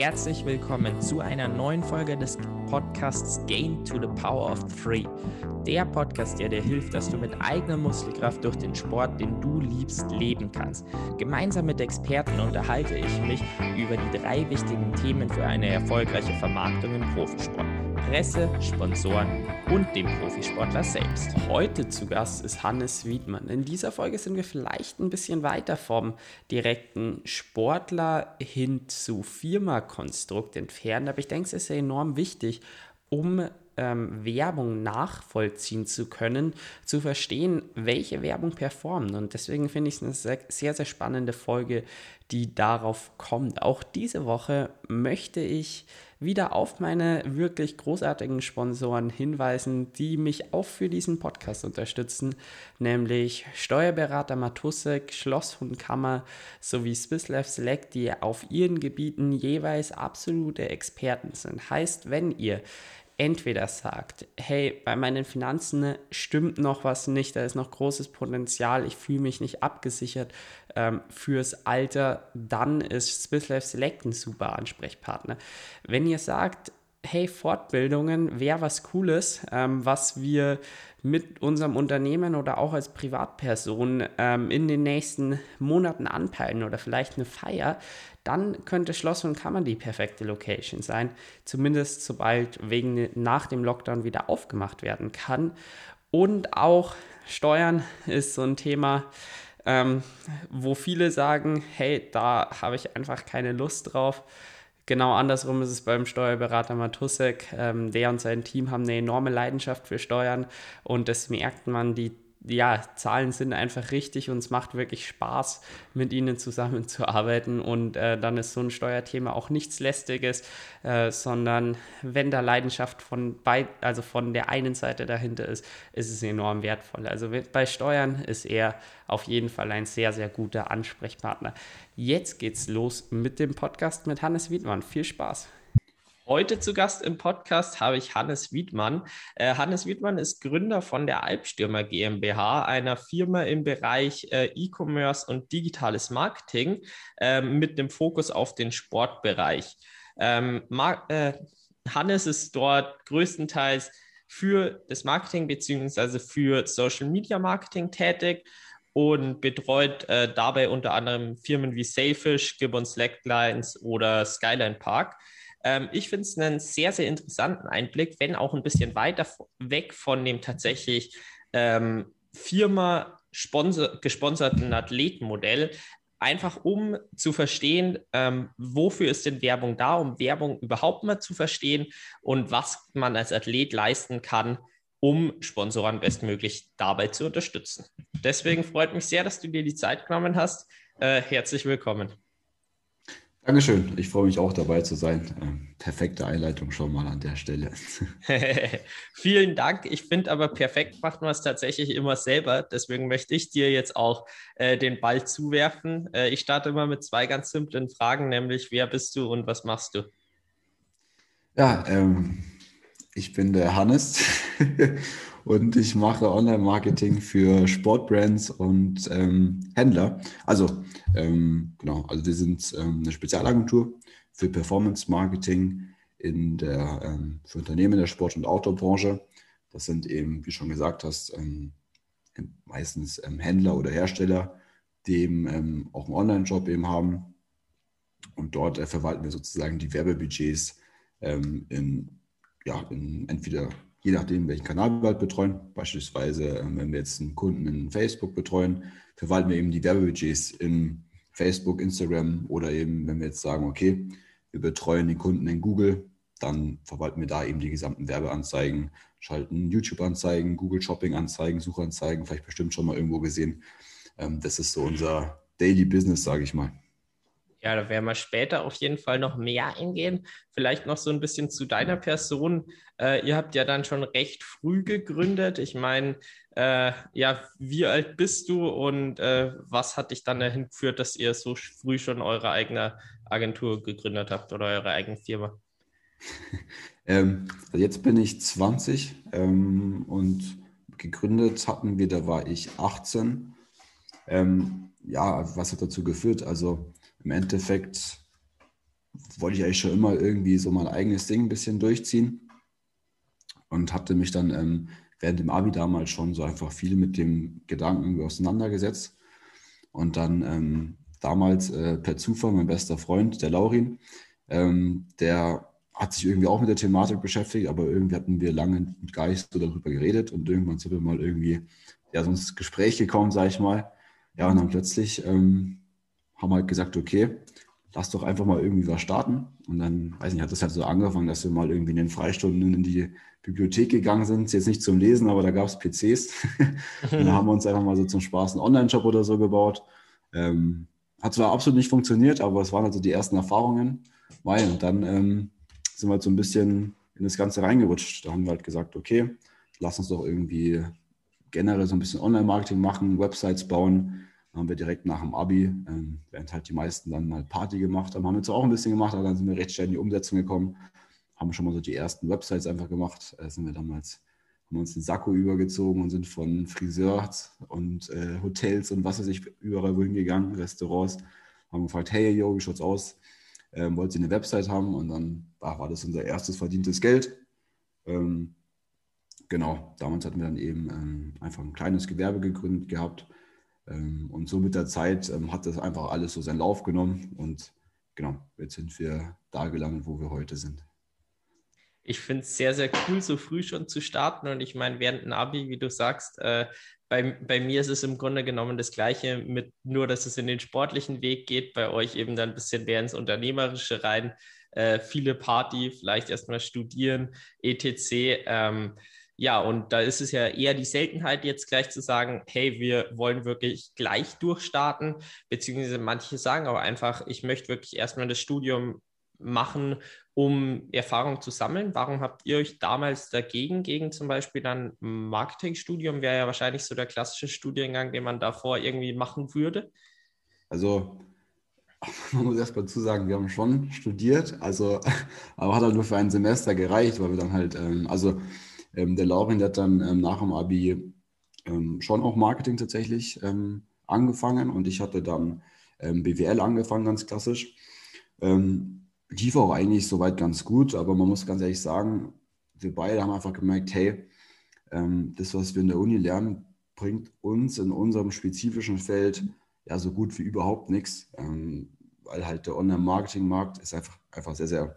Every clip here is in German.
Herzlich willkommen zu einer neuen Folge des Podcasts Gain to the Power of Three. Der Podcast, der dir hilft, dass du mit eigener Muskelkraft durch den Sport, den du liebst, leben kannst. Gemeinsam mit Experten unterhalte ich mich über die drei wichtigen Themen für eine erfolgreiche Vermarktung im Profisport. Presse, Sponsoren und dem Profisportler selbst. Heute zu Gast ist Hannes Wiedmann. In dieser Folge sind wir vielleicht ein bisschen weiter vom direkten Sportler hin zu Firmakonstrukt entfernt, aber ich denke, es ist enorm wichtig, um ähm, Werbung nachvollziehen zu können, zu verstehen, welche Werbung performt. Und deswegen finde ich es eine sehr, sehr, sehr spannende Folge, die darauf kommt. Auch diese Woche möchte ich wieder auf meine wirklich großartigen Sponsoren hinweisen, die mich auch für diesen Podcast unterstützen, nämlich Steuerberater Matusek, Schlosshundkammer sowie Swisslife Select, die auf ihren Gebieten jeweils absolute Experten sind. Heißt, wenn ihr entweder sagt, hey, bei meinen Finanzen stimmt noch was nicht, da ist noch großes Potenzial, ich fühle mich nicht abgesichert ähm, fürs Alter, dann ist Swiss Life Select ein super Ansprechpartner. Wenn ihr sagt, hey, Fortbildungen wäre was Cooles, ähm, was wir mit unserem Unternehmen oder auch als Privatperson ähm, in den nächsten Monaten anpeilen oder vielleicht eine Feier, dann könnte Schloss und Kammer die perfekte Location sein. Zumindest sobald wegen nach dem Lockdown wieder aufgemacht werden kann. Und auch Steuern ist so ein Thema, ähm, wo viele sagen, hey, da habe ich einfach keine Lust drauf. Genau andersrum ist es beim Steuerberater Matusek. Ähm, der und sein Team haben eine enorme Leidenschaft für Steuern und das merkt man, die ja, Zahlen sind einfach richtig und es macht wirklich Spaß, mit ihnen zusammenzuarbeiten. Und äh, dann ist so ein Steuerthema auch nichts Lästiges, äh, sondern wenn da Leidenschaft von, bei, also von der einen Seite dahinter ist, ist es enorm wertvoll. Also bei Steuern ist er auf jeden Fall ein sehr, sehr guter Ansprechpartner. Jetzt geht's los mit dem Podcast mit Hannes Wiedmann. Viel Spaß! Heute zu Gast im Podcast habe ich Hannes Wiedmann. Äh, Hannes Wiedmann ist Gründer von der Albstürmer GmbH, einer Firma im Bereich äh, E-Commerce und digitales Marketing äh, mit dem Fokus auf den Sportbereich. Ähm, äh, Hannes ist dort größtenteils für das Marketing bzw. für Social Media Marketing tätig und betreut dabei unter anderem Firmen wie Sailfish, Gibbon Slacklines oder Skyline Park. Ähm, ich finde es einen sehr, sehr interessanten Einblick, wenn auch ein bisschen weiter weg von dem tatsächlich ähm, Firma sponsor gesponserten Athletenmodell, einfach um zu verstehen, ähm, wofür ist denn Werbung da, um Werbung überhaupt mal zu verstehen und was man als Athlet leisten kann, um Sponsoren bestmöglich dabei zu unterstützen. Deswegen freut mich sehr, dass du dir die Zeit genommen hast. Äh, herzlich willkommen. Dankeschön. Ich freue mich auch dabei zu sein. Ähm, perfekte Einleitung schon mal an der Stelle. Vielen Dank. Ich finde aber perfekt macht man es tatsächlich immer selber. Deswegen möchte ich dir jetzt auch äh, den Ball zuwerfen. Äh, ich starte immer mit zwei ganz simplen Fragen, nämlich wer bist du und was machst du? Ja, ähm, ich bin der Hannes und ich mache Online-Marketing für Sportbrands und ähm, Händler. Also ähm, genau, also wir sind ähm, eine Spezialagentur für Performance-Marketing in der ähm, für Unternehmen der Sport- und Outdoor-Branche. Das sind eben, wie schon gesagt hast, ähm, meistens ähm, Händler oder Hersteller, die eben auch einen Online-Job eben haben. Und dort äh, verwalten wir sozusagen die Werbebudgets in, ja, in entweder je nachdem, welchen Kanal wir halt betreuen. Beispielsweise, ähm, wenn wir jetzt einen Kunden in Facebook betreuen, verwalten wir eben die Werbebudgets in Facebook, Instagram oder eben, wenn wir jetzt sagen, okay, wir betreuen den Kunden in Google, dann verwalten wir da eben die gesamten Werbeanzeigen, schalten YouTube-Anzeigen, Google Shopping-Anzeigen, Suchanzeigen, vielleicht bestimmt schon mal irgendwo gesehen. Ähm, das ist so unser Daily Business, sage ich mal. Ja, da werden wir später auf jeden Fall noch mehr eingehen. Vielleicht noch so ein bisschen zu deiner Person. Äh, ihr habt ja dann schon recht früh gegründet. Ich meine, äh, ja, wie alt bist du und äh, was hat dich dann dahin geführt, dass ihr so früh schon eure eigene Agentur gegründet habt oder eure eigene Firma? Ähm, jetzt bin ich 20 ähm, und gegründet hatten wir, da war ich 18. Ähm, ja, was hat dazu geführt? Also im Endeffekt wollte ich eigentlich schon immer irgendwie so mein eigenes Ding ein bisschen durchziehen und hatte mich dann ähm, während dem Abi damals schon so einfach viel mit dem Gedanken auseinandergesetzt. Und dann ähm, damals äh, per Zufall mein bester Freund, der Laurin, ähm, der hat sich irgendwie auch mit der Thematik beschäftigt, aber irgendwie hatten wir lange gar nicht so darüber geredet und irgendwann sind wir mal irgendwie ja, so ins Gespräch gekommen, sage ich mal. Ja, und dann plötzlich ähm, haben wir halt gesagt, okay, lass doch einfach mal irgendwie was starten. Und dann, weiß nicht, hat das halt so angefangen, dass wir mal irgendwie in den Freistunden in die Bibliothek gegangen sind. Jetzt nicht zum Lesen, aber da gab es PCs. und dann haben wir uns einfach mal so zum Spaß einen Online-Shop oder so gebaut. Ähm, hat zwar absolut nicht funktioniert, aber es waren also die ersten Erfahrungen. Weil, und dann ähm, sind wir halt so ein bisschen in das Ganze reingerutscht. Da haben wir halt gesagt, okay, lass uns doch irgendwie generell so ein bisschen Online-Marketing machen, Websites bauen. Haben wir direkt nach dem Abi, ähm, während halt die meisten dann mal Party gemacht haben, haben wir zwar auch ein bisschen gemacht, aber dann sind wir recht schnell in die Umsetzung gekommen, haben schon mal so die ersten Websites einfach gemacht. Da sind wir damals, haben uns einen Sakko übergezogen und sind von Friseurs und äh, Hotels und was weiß ich überall wohin gegangen, Restaurants, haben gefragt, hey, yo, wie schaut's aus? Ähm, wollt ihr eine Website haben? Und dann ach, war das unser erstes verdientes Geld. Ähm, genau, damals hatten wir dann eben ähm, einfach ein kleines Gewerbe gegründet gehabt und so mit der Zeit ähm, hat das einfach alles so seinen Lauf genommen und genau, jetzt sind wir da gelangt, wo wir heute sind. Ich finde es sehr, sehr cool, so früh schon zu starten. Und ich meine, während ein Abi, wie du sagst, äh, bei, bei mir ist es im Grunde genommen das Gleiche, mit nur, dass es in den sportlichen Weg geht, bei euch eben dann ein bisschen mehr ins Unternehmerische rein. Äh, viele Party, vielleicht erstmal studieren, etc. Ähm, ja, und da ist es ja eher die Seltenheit, jetzt gleich zu sagen, hey, wir wollen wirklich gleich durchstarten, beziehungsweise manche sagen aber einfach, ich möchte wirklich erstmal das Studium machen, um Erfahrung zu sammeln. Warum habt ihr euch damals dagegen, gegen zum Beispiel dann Marketingstudium, wäre ja wahrscheinlich so der klassische Studiengang, den man davor irgendwie machen würde? Also, man muss erst mal zu sagen, wir haben schon studiert, also, aber hat halt nur für ein Semester gereicht, weil wir dann halt, ähm, also ähm, der Laurin, hat dann ähm, nach dem Abi ähm, schon auch Marketing tatsächlich ähm, angefangen und ich hatte dann ähm, BWL angefangen, ganz klassisch. Ähm, lief auch eigentlich soweit ganz gut, aber man muss ganz ehrlich sagen, wir beide haben einfach gemerkt, hey, das, was wir in der Uni lernen, bringt uns in unserem spezifischen Feld ja so gut wie überhaupt nichts, weil halt der Online-Marketing-Markt ist einfach, einfach sehr, sehr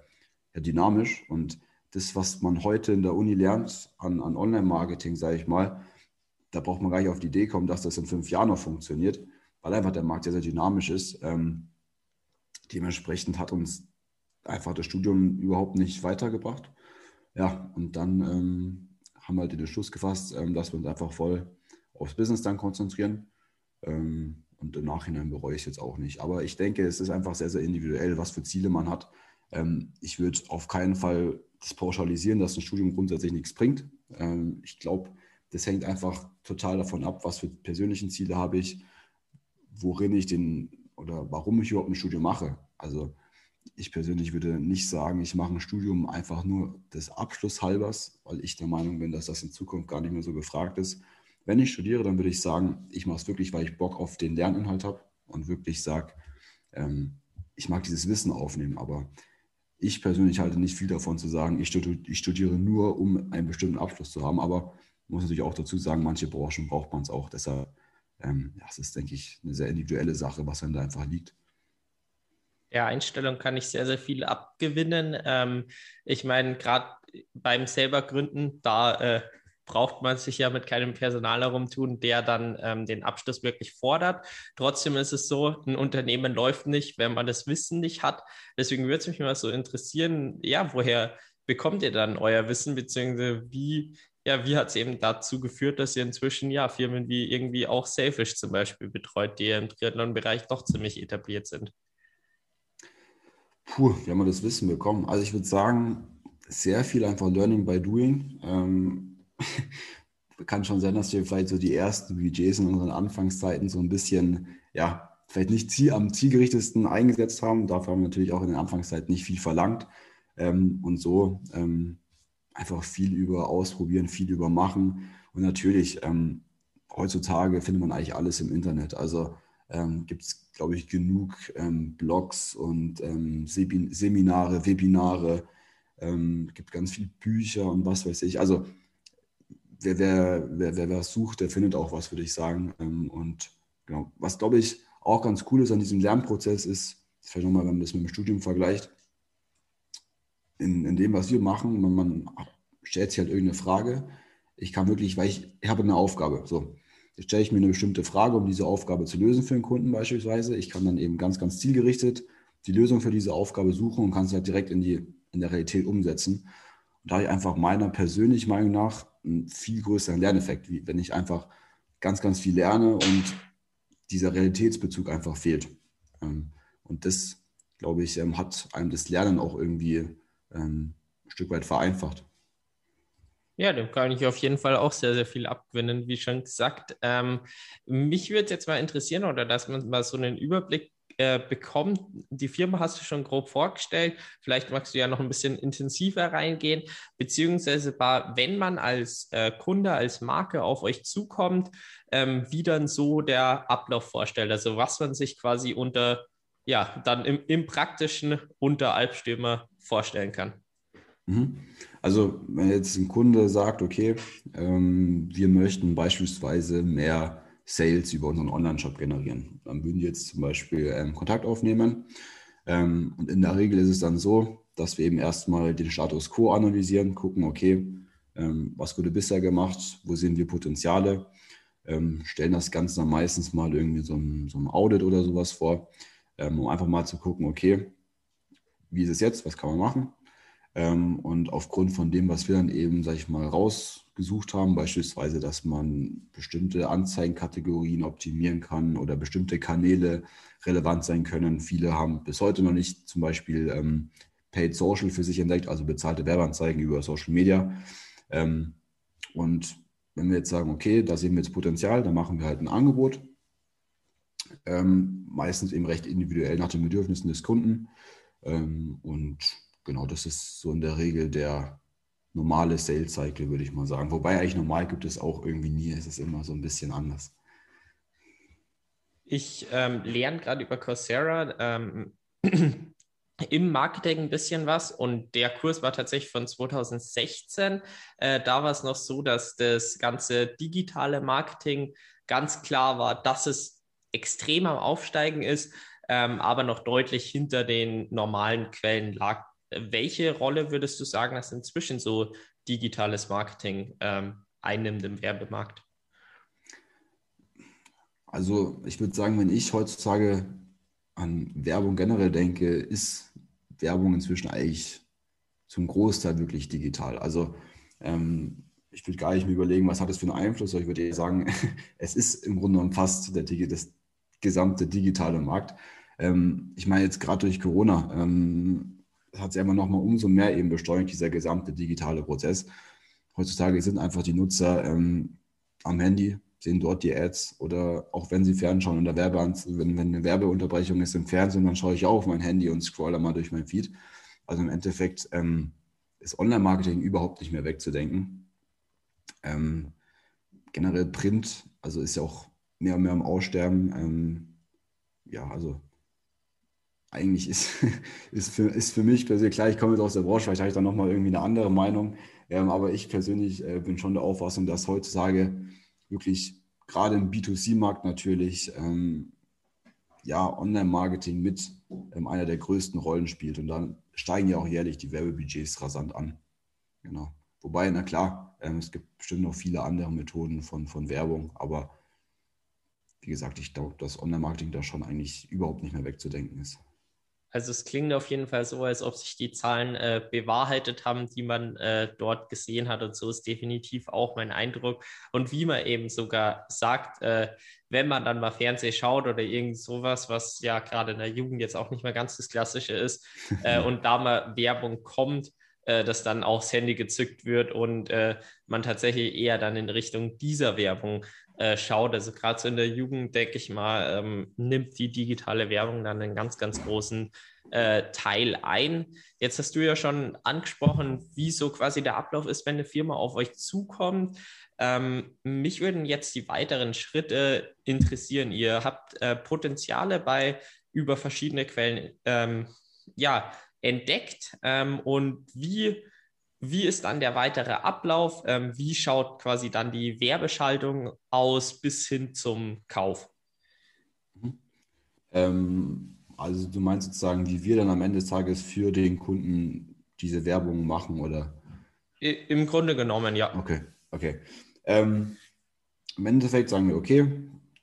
ja, dynamisch und das, was man heute in der Uni lernt an, an Online-Marketing, sage ich mal, da braucht man gar nicht auf die Idee kommen, dass das in fünf Jahren noch funktioniert, weil einfach der Markt sehr, sehr dynamisch ist. Ähm, dementsprechend hat uns einfach das Studium überhaupt nicht weitergebracht. Ja, und dann ähm, haben wir halt den Schluss gefasst, ähm, dass wir uns einfach voll aufs Business dann konzentrieren. Ähm, und im Nachhinein bereue ich es jetzt auch nicht. Aber ich denke, es ist einfach sehr, sehr individuell, was für Ziele man hat. Ähm, ich würde auf keinen Fall das pauschalisieren, dass ein Studium grundsätzlich nichts bringt. Ähm, ich glaube, das hängt einfach total davon ab, was für persönlichen Ziele habe ich, worin ich den oder warum ich überhaupt ein Studium mache. Also ich persönlich würde nicht sagen, ich mache ein Studium einfach nur des Abschlusshalbers, weil ich der Meinung bin, dass das in Zukunft gar nicht mehr so gefragt ist. Wenn ich studiere, dann würde ich sagen, ich mache es wirklich, weil ich Bock auf den Lerninhalt habe und wirklich sage, ähm, ich mag dieses Wissen aufnehmen. Aber ich persönlich halte nicht viel davon zu sagen, ich studiere, ich studiere nur, um einen bestimmten Abschluss zu haben. Aber muss natürlich auch dazu sagen, manche Branchen braucht man es auch. Deshalb, ähm, ja, es ist, denke ich, eine sehr individuelle Sache, was einem da einfach liegt. Ja, Einstellung kann ich sehr, sehr viel abgewinnen. Ähm, ich meine, gerade beim selber Gründen, da äh, braucht man sich ja mit keinem Personal herumtun, der dann ähm, den Abschluss wirklich fordert. Trotzdem ist es so, ein Unternehmen läuft nicht, wenn man das Wissen nicht hat. Deswegen würde es mich mal so interessieren, ja, woher bekommt ihr dann euer Wissen, beziehungsweise wie, ja, wie hat es eben dazu geführt, dass ihr inzwischen ja Firmen wie irgendwie auch Selfish zum Beispiel betreut, die im Triathlon-Bereich doch ziemlich etabliert sind? Puh, wie haben wir das Wissen bekommen? Also ich würde sagen, sehr viel einfach Learning by Doing. Ähm, kann schon sein, dass wir vielleicht so die ersten Budgets in unseren Anfangszeiten so ein bisschen, ja, vielleicht nicht ziel, am zielgerichtesten eingesetzt haben. Dafür haben wir natürlich auch in der Anfangszeit nicht viel verlangt. Ähm, und so ähm, einfach viel über ausprobieren, viel über machen. Und natürlich, ähm, heutzutage findet man eigentlich alles im Internet. Also ähm, gibt es, glaube ich, genug ähm, Blogs und ähm, Seminare, Webinare, ähm, gibt ganz viele Bücher und was weiß ich. Also wer, wer, wer, wer was sucht, der findet auch was, würde ich sagen. Ähm, und genau, was, glaube ich, auch ganz cool ist an diesem Lernprozess ist, vielleicht nochmal, wenn man das mit dem Studium vergleicht, in, in dem, was wir machen, man, man stellt sich halt irgendeine Frage. Ich kann wirklich, weil ich, ich habe eine Aufgabe. So, jetzt stelle ich mir eine bestimmte Frage, um diese Aufgabe zu lösen für einen Kunden beispielsweise. Ich kann dann eben ganz, ganz zielgerichtet die Lösung für diese Aufgabe suchen und kann sie halt direkt in, die, in der Realität umsetzen. Und da habe ich einfach meiner persönlichen Meinung nach einen viel größeren Lerneffekt, wie wenn ich einfach ganz, ganz viel lerne und dieser Realitätsbezug einfach fehlt. Ähm, und das, glaube ich, ähm, hat einem das Lernen auch irgendwie ähm, ein Stück weit vereinfacht. Ja, dem kann ich auf jeden Fall auch sehr, sehr viel abgewinnen, wie schon gesagt. Ähm, mich würde jetzt mal interessieren, oder dass man mal so einen Überblick äh, bekommt. Die Firma hast du schon grob vorgestellt. Vielleicht magst du ja noch ein bisschen intensiver reingehen, beziehungsweise wenn man als äh, Kunde, als Marke auf euch zukommt, ähm, wie dann so der Ablauf vorstellt. Also was man sich quasi unter, ja, dann im, im praktischen unter Albstürmer vorstellen kann. Mhm. Also wenn jetzt ein Kunde sagt, okay, ähm, wir möchten beispielsweise mehr Sales über unseren Online-Shop generieren, dann würden wir jetzt zum Beispiel ähm, Kontakt aufnehmen. Ähm, und in der Regel ist es dann so, dass wir eben erstmal den Status quo analysieren, gucken, okay, ähm, was wurde bisher gemacht, wo sehen wir Potenziale, ähm, stellen das Ganze dann meistens mal irgendwie so ein, so ein Audit oder sowas vor, ähm, um einfach mal zu gucken, okay, wie ist es jetzt, was kann man machen? Ähm, und aufgrund von dem, was wir dann eben, sag ich mal, rausgesucht haben, beispielsweise, dass man bestimmte Anzeigenkategorien optimieren kann oder bestimmte Kanäle relevant sein können. Viele haben bis heute noch nicht zum Beispiel ähm, Paid Social für sich entdeckt, also bezahlte Werbeanzeigen über Social Media. Ähm, und wenn wir jetzt sagen, okay, da sehen wir jetzt Potenzial, dann machen wir halt ein Angebot. Ähm, meistens eben recht individuell nach den Bedürfnissen des Kunden. Ähm, und genau, das ist so in der Regel der normale Sales Cycle, würde ich mal sagen. Wobei eigentlich normal gibt es auch irgendwie nie, es ist immer so ein bisschen anders. Ich ähm, lerne gerade über Coursera ähm, im Marketing ein bisschen was und der Kurs war tatsächlich von 2016. Äh, da war es noch so, dass das ganze digitale Marketing ganz klar war, dass es extrem am Aufsteigen ist, ähm, aber noch deutlich hinter den normalen Quellen lag welche Rolle würdest du sagen, dass inzwischen so digitales Marketing ähm, einnimmt im Werbemarkt? Also ich würde sagen, wenn ich heutzutage an Werbung generell denke, ist Werbung inzwischen eigentlich zum Großteil wirklich digital. Also ähm, ich würde gar nicht mehr überlegen, was hat es für einen Einfluss, aber ich würde eher sagen, es ist im Grunde genommen fast der, das gesamte digitale Markt. Ähm, ich meine jetzt gerade durch Corona ähm, hat es noch mal umso mehr eben beschleunigt, dieser gesamte digitale Prozess. Heutzutage sind einfach die Nutzer ähm, am Handy, sehen dort die Ads oder auch wenn sie fernschauen und der wenn, wenn eine Werbeunterbrechung ist im Fernsehen, dann schaue ich auch auf mein Handy und scrolle mal durch mein Feed. Also im Endeffekt ähm, ist Online-Marketing überhaupt nicht mehr wegzudenken. Ähm, generell Print, also ist ja auch mehr und mehr am Aussterben. Ähm, ja, also eigentlich ist, ist, für, ist für mich persönlich, klar, ich komme jetzt aus der Branche, vielleicht habe ich da nochmal irgendwie eine andere Meinung, ähm, aber ich persönlich äh, bin schon der Auffassung, dass heutzutage wirklich gerade im B2C-Markt natürlich ähm, ja, Online-Marketing mit ähm, einer der größten Rollen spielt und dann steigen ja auch jährlich die Werbebudgets rasant an. Genau. Wobei, na klar, ähm, es gibt bestimmt noch viele andere Methoden von, von Werbung, aber wie gesagt, ich glaube, dass Online-Marketing da schon eigentlich überhaupt nicht mehr wegzudenken ist. Also es klingt auf jeden Fall so, als ob sich die Zahlen äh, bewahrheitet haben, die man äh, dort gesehen hat. Und so ist definitiv auch mein Eindruck. Und wie man eben sogar sagt, äh, wenn man dann mal Fernsehen schaut oder irgend sowas, was ja gerade in der Jugend jetzt auch nicht mehr ganz das Klassische ist, äh, und da mal Werbung kommt, äh, dass dann auch das Handy gezückt wird und äh, man tatsächlich eher dann in Richtung dieser Werbung äh, schaut. Also gerade so in der Jugend, denke ich mal, ähm, nimmt die digitale Werbung dann einen ganz, ganz großen äh, Teil ein. Jetzt hast du ja schon angesprochen, wie so quasi der Ablauf ist, wenn eine Firma auf euch zukommt. Ähm, mich würden jetzt die weiteren Schritte interessieren. Ihr habt äh, Potenziale bei über verschiedene Quellen ähm, ja, entdeckt ähm, und wie wie ist dann der weitere Ablauf? Ähm, wie schaut quasi dann die Werbeschaltung aus bis hin zum Kauf? Mhm. Ähm, also du meinst sozusagen, wie wir dann am Ende des Tages für den Kunden diese Werbung machen, oder? Im Grunde genommen, ja. Okay, okay. Ähm, Im Endeffekt sagen wir, okay,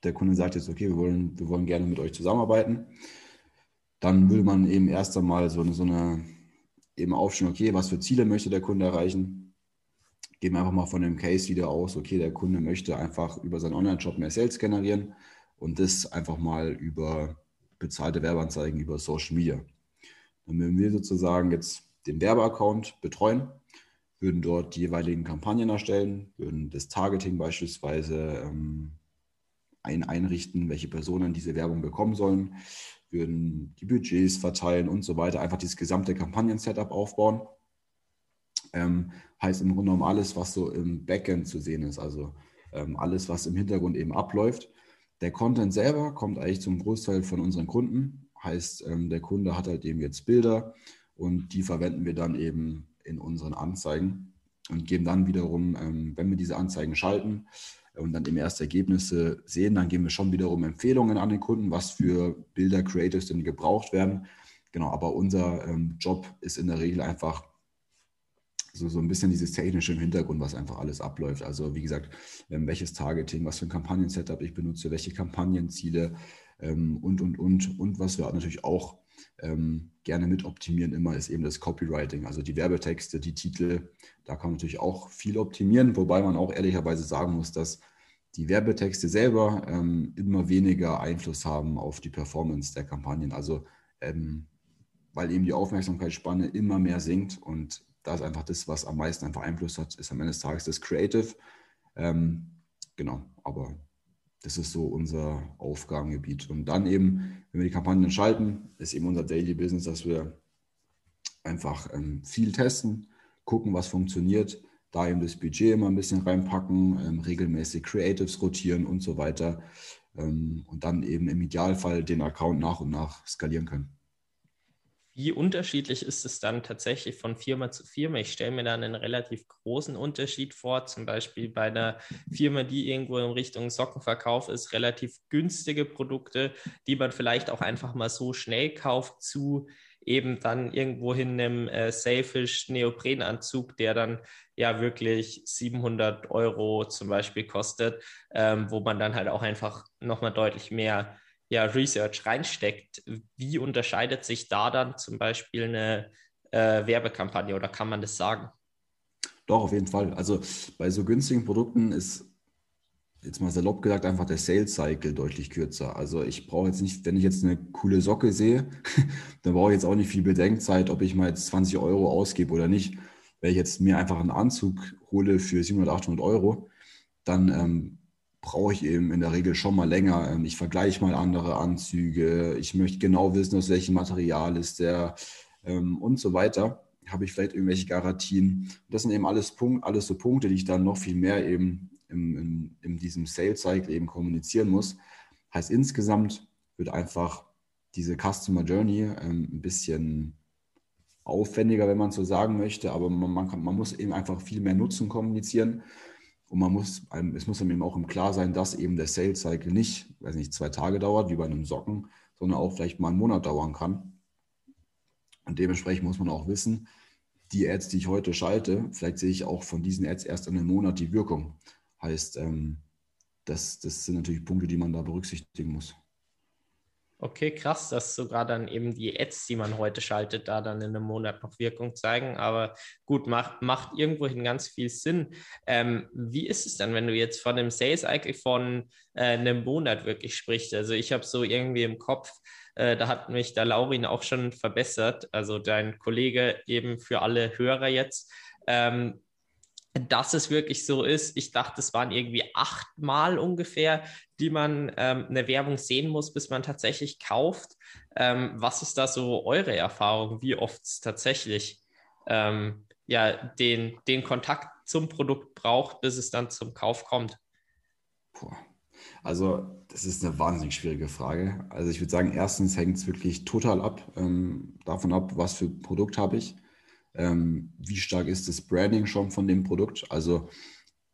der Kunde sagt jetzt, okay, wir wollen, wir wollen gerne mit euch zusammenarbeiten. Dann würde man eben erst einmal so eine, so eine eben aufstellen, okay, was für Ziele möchte der Kunde erreichen? Gehen wir einfach mal von dem Case wieder aus, okay, der Kunde möchte einfach über seinen Online-Shop mehr Sales generieren und das einfach mal über bezahlte Werbeanzeigen, über Social Media. Dann würden wir sozusagen jetzt den Werbeaccount betreuen, würden dort die jeweiligen Kampagnen erstellen, würden das Targeting beispielsweise ähm, ein, einrichten, welche Personen diese Werbung bekommen sollen, würden die Budgets verteilen und so weiter, einfach dieses gesamte Kampagnen-Setup aufbauen. Ähm, heißt im Grunde genommen alles, was so im Backend zu sehen ist, also ähm, alles, was im Hintergrund eben abläuft. Der Content selber kommt eigentlich zum Großteil von unseren Kunden, heißt ähm, der Kunde hat halt eben jetzt Bilder und die verwenden wir dann eben in unseren Anzeigen und geben dann wiederum, ähm, wenn wir diese Anzeigen schalten, und dann eben erste Ergebnisse sehen, dann geben wir schon wiederum Empfehlungen an den Kunden, was für Bilder, Creatives denn gebraucht werden. Genau, aber unser ähm, Job ist in der Regel einfach so, so ein bisschen dieses technische im Hintergrund, was einfach alles abläuft. Also wie gesagt, ähm, welches Targeting, was für ein Kampagnen-Setup ich benutze, welche Kampagnenziele und, und, und. Und was wir natürlich auch ähm, gerne mit optimieren immer, ist eben das Copywriting, also die Werbetexte, die Titel. Da kann man natürlich auch viel optimieren, wobei man auch ehrlicherweise sagen muss, dass die Werbetexte selber ähm, immer weniger Einfluss haben auf die Performance der Kampagnen. Also ähm, weil eben die Aufmerksamkeitsspanne immer mehr sinkt und da ist einfach das, was am meisten einfach Einfluss hat, ist am Ende des Tages das Creative. Ähm, genau, aber das ist so unser Aufgabengebiet. Und dann eben, wenn wir die Kampagnen schalten, ist eben unser Daily Business, dass wir einfach ähm, viel testen, gucken, was funktioniert, da eben das Budget immer ein bisschen reinpacken, ähm, regelmäßig Creatives rotieren und so weiter. Ähm, und dann eben im Idealfall den Account nach und nach skalieren können. Wie unterschiedlich ist es dann tatsächlich von Firma zu Firma? Ich stelle mir da einen relativ großen Unterschied vor, zum Beispiel bei einer Firma, die irgendwo in Richtung Sockenverkauf ist, relativ günstige Produkte, die man vielleicht auch einfach mal so schnell kauft, zu eben dann irgendwo hin einem äh, Sailfish Neoprenanzug, der dann ja wirklich 700 Euro zum Beispiel kostet, ähm, wo man dann halt auch einfach nochmal deutlich mehr ja, Research reinsteckt, wie unterscheidet sich da dann zum Beispiel eine äh, Werbekampagne oder kann man das sagen? Doch, auf jeden Fall. Also bei so günstigen Produkten ist jetzt mal salopp gesagt, einfach der Sales Cycle deutlich kürzer. Also ich brauche jetzt nicht, wenn ich jetzt eine coole Socke sehe, dann brauche ich jetzt auch nicht viel Bedenkzeit, ob ich mal jetzt 20 Euro ausgebe oder nicht. Wenn ich jetzt mir einfach einen Anzug hole für 700, 800 Euro, dann ähm, brauche ich eben in der Regel schon mal länger. Ähm, ich vergleiche mal andere Anzüge. Ich möchte genau wissen, aus welchem Material ist der ähm, und so weiter. Habe ich vielleicht irgendwelche Garantien? Das sind eben alles, Punkt, alles so Punkte, die ich dann noch viel mehr eben in, in, in diesem Sales Cycle eben kommunizieren muss. Heißt insgesamt wird einfach diese Customer Journey ähm, ein bisschen aufwendiger, wenn man so sagen möchte, aber man, man, kann, man muss eben einfach viel mehr Nutzen kommunizieren. Und man muss, es muss einem eben auch im Klar sein, dass eben der Sales Cycle nicht, weiß nicht, zwei Tage dauert, wie bei einem Socken, sondern auch vielleicht mal einen Monat dauern kann. Und dementsprechend muss man auch wissen, die Ads, die ich heute schalte, vielleicht sehe ich auch von diesen Ads erst in einem Monat die Wirkung. Heißt, ähm, das, das sind natürlich Punkte, die man da berücksichtigen muss. Okay, krass, dass sogar dann eben die Ads, die man heute schaltet, da dann in einem Monat noch Wirkung zeigen. Aber gut, macht, macht irgendwohin ganz viel Sinn. Ähm, wie ist es dann, wenn du jetzt von einem Sales Cycle von äh, einem Monat wirklich sprichst? Also ich habe so irgendwie im Kopf, äh, da hat mich der Laurin auch schon verbessert, also dein Kollege eben für alle Hörer jetzt. Ähm, dass es wirklich so ist. Ich dachte, es waren irgendwie achtmal ungefähr, die man ähm, eine Werbung sehen muss, bis man tatsächlich kauft. Ähm, was ist da so eure Erfahrung, wie oft es tatsächlich ähm, ja, den, den Kontakt zum Produkt braucht, bis es dann zum Kauf kommt? Puh. Also, das ist eine wahnsinnig schwierige Frage. Also, ich würde sagen, erstens hängt es wirklich total ab, ähm, davon ab, was für Produkt habe ich ähm, wie stark ist das Branding schon von dem Produkt? Also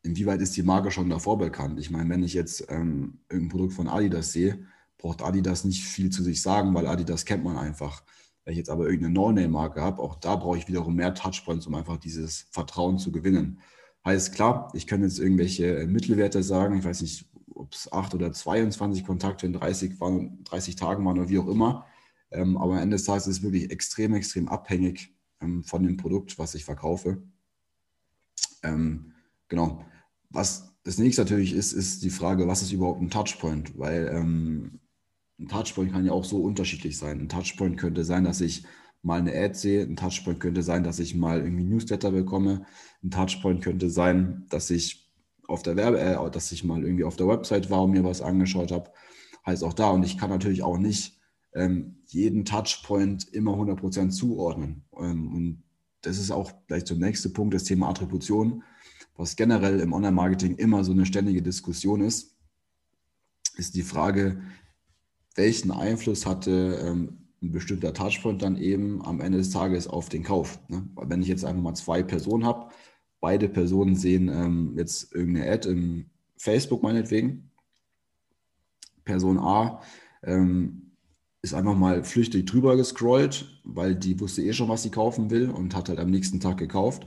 inwieweit ist die Marke schon davor bekannt? Ich meine, wenn ich jetzt ähm, irgendein Produkt von Adidas sehe, braucht Adidas nicht viel zu sich sagen, weil Adidas kennt man einfach. Wenn ich jetzt aber irgendeine No-Name-Marke habe, auch da brauche ich wiederum mehr Touchpoints, um einfach dieses Vertrauen zu gewinnen. Heißt klar, ich kann jetzt irgendwelche Mittelwerte sagen, ich weiß nicht, ob es 8 oder 22 Kontakte in 30, waren, 30 Tagen waren oder wie auch immer. Ähm, aber am Ende des Tages ist es wirklich extrem, extrem abhängig ähm, von dem Produkt, was ich verkaufe. Ähm, genau. Was das nächste natürlich ist, ist die Frage, was ist überhaupt ein Touchpoint? Weil ähm, ein Touchpoint kann ja auch so unterschiedlich sein. Ein Touchpoint könnte sein, dass ich mal eine Ad sehe. Ein Touchpoint könnte sein, dass ich mal irgendwie Newsletter bekomme. Ein Touchpoint könnte sein, dass ich auf der Werbe, äh, dass ich mal irgendwie auf der Website war und mir was angeschaut habe. Heißt auch da. Und ich kann natürlich auch nicht ähm, jeden Touchpoint immer 100% zuordnen. Ähm, und das ist auch gleich zum nächsten Punkt, das Thema Attribution, was generell im Online-Marketing immer so eine ständige Diskussion ist, ist die Frage, welchen Einfluss hatte ähm, ein bestimmter Touchpoint dann eben am Ende des Tages auf den Kauf. Ne? Wenn ich jetzt einfach mal zwei Personen habe, beide Personen sehen ähm, jetzt irgendeine Ad im Facebook meinetwegen, Person A ähm, ist einfach mal flüchtig drüber gescrollt, weil die wusste eh schon, was sie kaufen will und hat halt am nächsten Tag gekauft.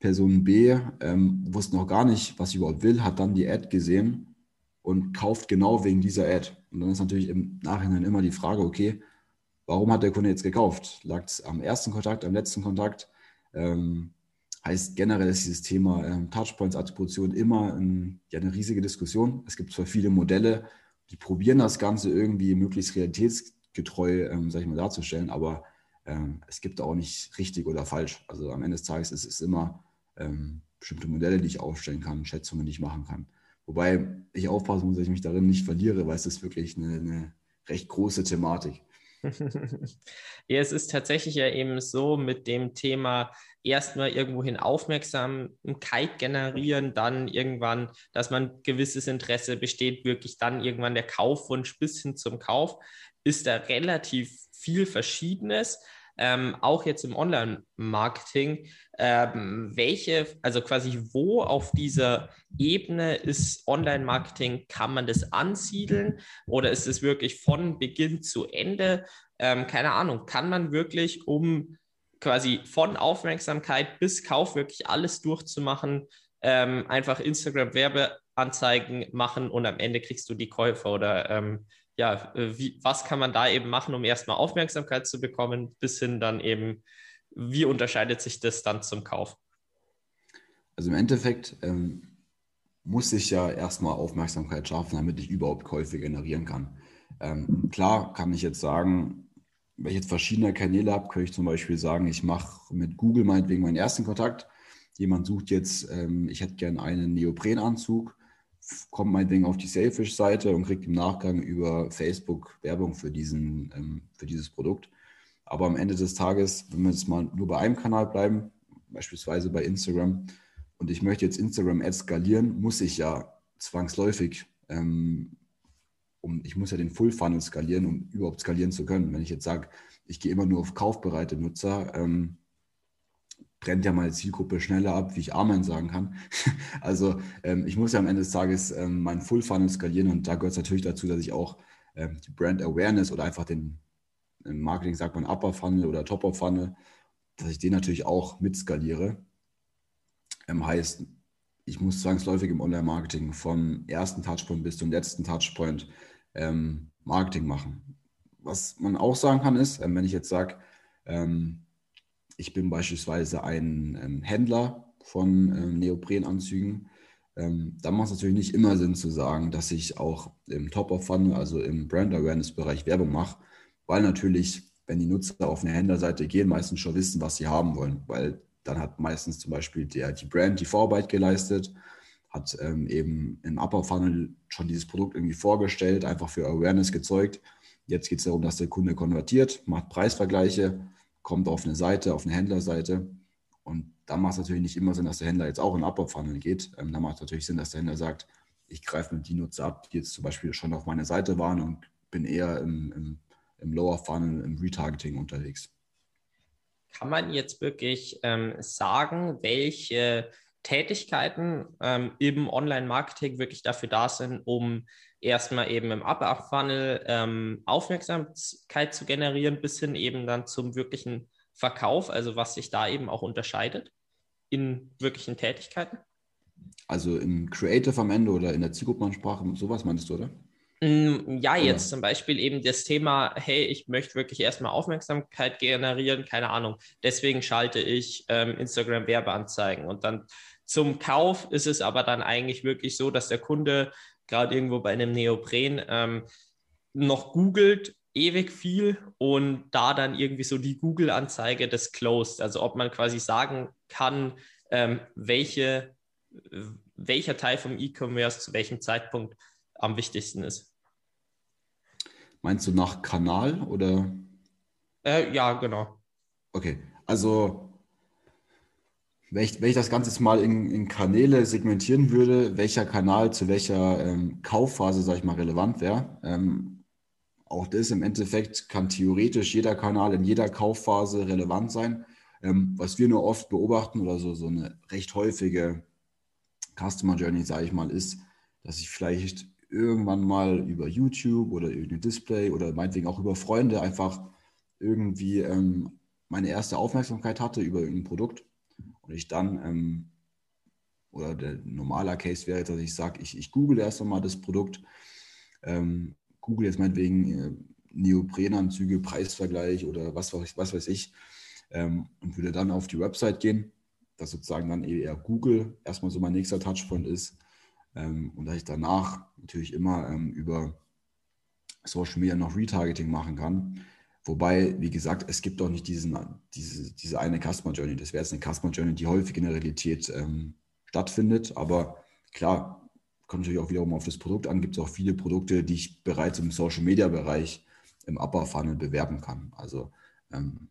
Person B ähm, wusste noch gar nicht, was sie überhaupt will, hat dann die Ad gesehen und kauft genau wegen dieser Ad. Und dann ist natürlich im Nachhinein immer die Frage, okay, warum hat der Kunde jetzt gekauft? Lag es am ersten Kontakt, am letzten Kontakt? Ähm, heißt generell ist dieses Thema ähm, Touchpoints-Attribution immer ein, ja, eine riesige Diskussion. Es gibt zwar viele Modelle, die probieren das Ganze irgendwie möglichst realitäts getreu, ähm, sag ich mal, darzustellen, aber ähm, es gibt auch nicht richtig oder falsch. Also am Ende des Tages ist es immer ähm, bestimmte Modelle, die ich aufstellen kann, Schätzungen, die ich machen kann. Wobei ich aufpassen muss, dass ich mich darin nicht verliere, weil es ist wirklich eine, eine recht große Thematik. ja, es ist tatsächlich ja eben so mit dem Thema erstmal irgendwohin Aufmerksamkeit generieren, dann irgendwann, dass man gewisses Interesse besteht, wirklich dann irgendwann der Kaufwunsch bis hin zum Kauf ist da relativ viel Verschiedenes. Ähm, auch jetzt im Online-Marketing, ähm, welche, also quasi wo auf dieser Ebene ist Online-Marketing, kann man das ansiedeln oder ist es wirklich von Beginn zu Ende? Ähm, keine Ahnung, kann man wirklich, um quasi von Aufmerksamkeit bis Kauf wirklich alles durchzumachen, ähm, einfach Instagram-Werbeanzeigen machen und am Ende kriegst du die Käufer oder ähm, ja, äh, wie, was kann man da eben machen, um erstmal Aufmerksamkeit zu bekommen, bis hin dann eben, wie unterscheidet sich das dann zum Kauf? Also im Endeffekt ähm, muss ich ja erstmal Aufmerksamkeit schaffen, damit ich überhaupt Käufe generieren kann. Ähm, klar kann ich jetzt sagen, wenn ich jetzt verschiedene Kanäle habe, könnte ich zum Beispiel sagen, ich mache mit Google meinetwegen meinen ersten Kontakt. Jemand sucht jetzt, ähm, ich hätte gerne einen Neoprenanzug kommt meinetwegen auf die Sailfish-Seite und kriegt im Nachgang über Facebook Werbung für, diesen, ähm, für dieses Produkt. Aber am Ende des Tages, wenn wir jetzt mal nur bei einem Kanal bleiben, beispielsweise bei Instagram, und ich möchte jetzt Instagram-Ads skalieren, muss ich ja zwangsläufig, ähm, um, ich muss ja den Full-Funnel skalieren, um überhaupt skalieren zu können. Wenn ich jetzt sage, ich gehe immer nur auf kaufbereite Nutzer, ähm, brennt ja meine Zielgruppe schneller ab, wie ich Amen sagen kann. also ähm, ich muss ja am Ende des Tages ähm, meinen Full Funnel skalieren und da gehört es natürlich dazu, dass ich auch ähm, die Brand Awareness oder einfach den im Marketing sagt man Upper Funnel oder Topper Funnel, dass ich den natürlich auch mitskaliere. Ähm, heißt, ich muss zwangsläufig im Online-Marketing vom ersten Touchpoint bis zum letzten Touchpoint ähm, Marketing machen. Was man auch sagen kann, ist, ähm, wenn ich jetzt sage, ähm, ich bin beispielsweise ein ähm, Händler von ähm, Neoprenanzügen. Ähm, da macht es natürlich nicht immer Sinn zu sagen, dass ich auch im Top-of-Funnel, also im Brand-Awareness-Bereich Werbung mache, weil natürlich, wenn die Nutzer auf eine Händlerseite gehen, meistens schon wissen, was sie haben wollen, weil dann hat meistens zum Beispiel der, die Brand die Vorarbeit geleistet, hat ähm, eben im Upper Funnel schon dieses Produkt irgendwie vorgestellt, einfach für Awareness gezeugt. Jetzt geht es darum, dass der Kunde konvertiert, macht Preisvergleiche, kommt auf eine Seite, auf eine Händlerseite. Und da macht es natürlich nicht immer Sinn, dass der Händler jetzt auch in Funnel geht. Ähm, da macht es natürlich Sinn, dass der Händler sagt, ich greife mit die Nutzer ab, die jetzt zum Beispiel schon auf meiner Seite waren und bin eher im, im, im Lower Funnel, im Retargeting unterwegs. Kann man jetzt wirklich ähm, sagen, welche Tätigkeiten ähm, im Online-Marketing wirklich dafür da sind, um erstmal eben im Upper-Funnel ähm, Aufmerksamkeit zu generieren, bis hin eben dann zum wirklichen Verkauf, also was sich da eben auch unterscheidet in wirklichen Tätigkeiten? Also im Creative am Ende oder in der Zielgruppenansprache, sowas meinst du, oder? Mm, ja, jetzt zum Beispiel eben das Thema, hey, ich möchte wirklich erstmal Aufmerksamkeit generieren, keine Ahnung. Deswegen schalte ich ähm, Instagram-Werbeanzeigen. Und dann zum Kauf ist es aber dann eigentlich wirklich so, dass der Kunde gerade irgendwo bei einem Neopren ähm, noch googelt, ewig viel und da dann irgendwie so die Google-Anzeige des Closed. Also ob man quasi sagen kann, ähm, welche, welcher Teil vom E-Commerce zu welchem Zeitpunkt am wichtigsten ist. Meinst du nach Kanal oder? Äh, ja, genau. Okay, also wenn ich, wenn ich das Ganze jetzt mal in, in Kanäle segmentieren würde, welcher Kanal zu welcher ähm, Kaufphase, sage ich mal, relevant wäre, ähm, auch das im Endeffekt kann theoretisch jeder Kanal in jeder Kaufphase relevant sein. Ähm, was wir nur oft beobachten oder so, so eine recht häufige Customer Journey, sage ich mal, ist, dass ich vielleicht irgendwann mal über YouTube oder irgendein Display oder meinetwegen auch über Freunde einfach irgendwie ähm, meine erste Aufmerksamkeit hatte über irgendein Produkt und ich dann, ähm, oder der normaler Case wäre, dass ich sage, ich, ich google erst einmal das Produkt, ähm, google jetzt meinetwegen äh, Neoprenanzüge, Preisvergleich oder was, was weiß ich ähm, und würde dann auf die Website gehen, dass sozusagen dann eher Google erstmal so mein nächster Touchpoint ist ähm, und dass ich danach natürlich immer ähm, über Social Media noch Retargeting machen kann. Wobei, wie gesagt, es gibt doch nicht diesen, diese, diese eine Customer Journey. Das wäre jetzt eine Customer Journey, die häufig in der Realität ähm, stattfindet. Aber klar, kommt natürlich auch wiederum auf das Produkt an. Gibt es auch viele Produkte, die ich bereits im Social Media Bereich im Upper Funnel bewerben kann. Also ähm,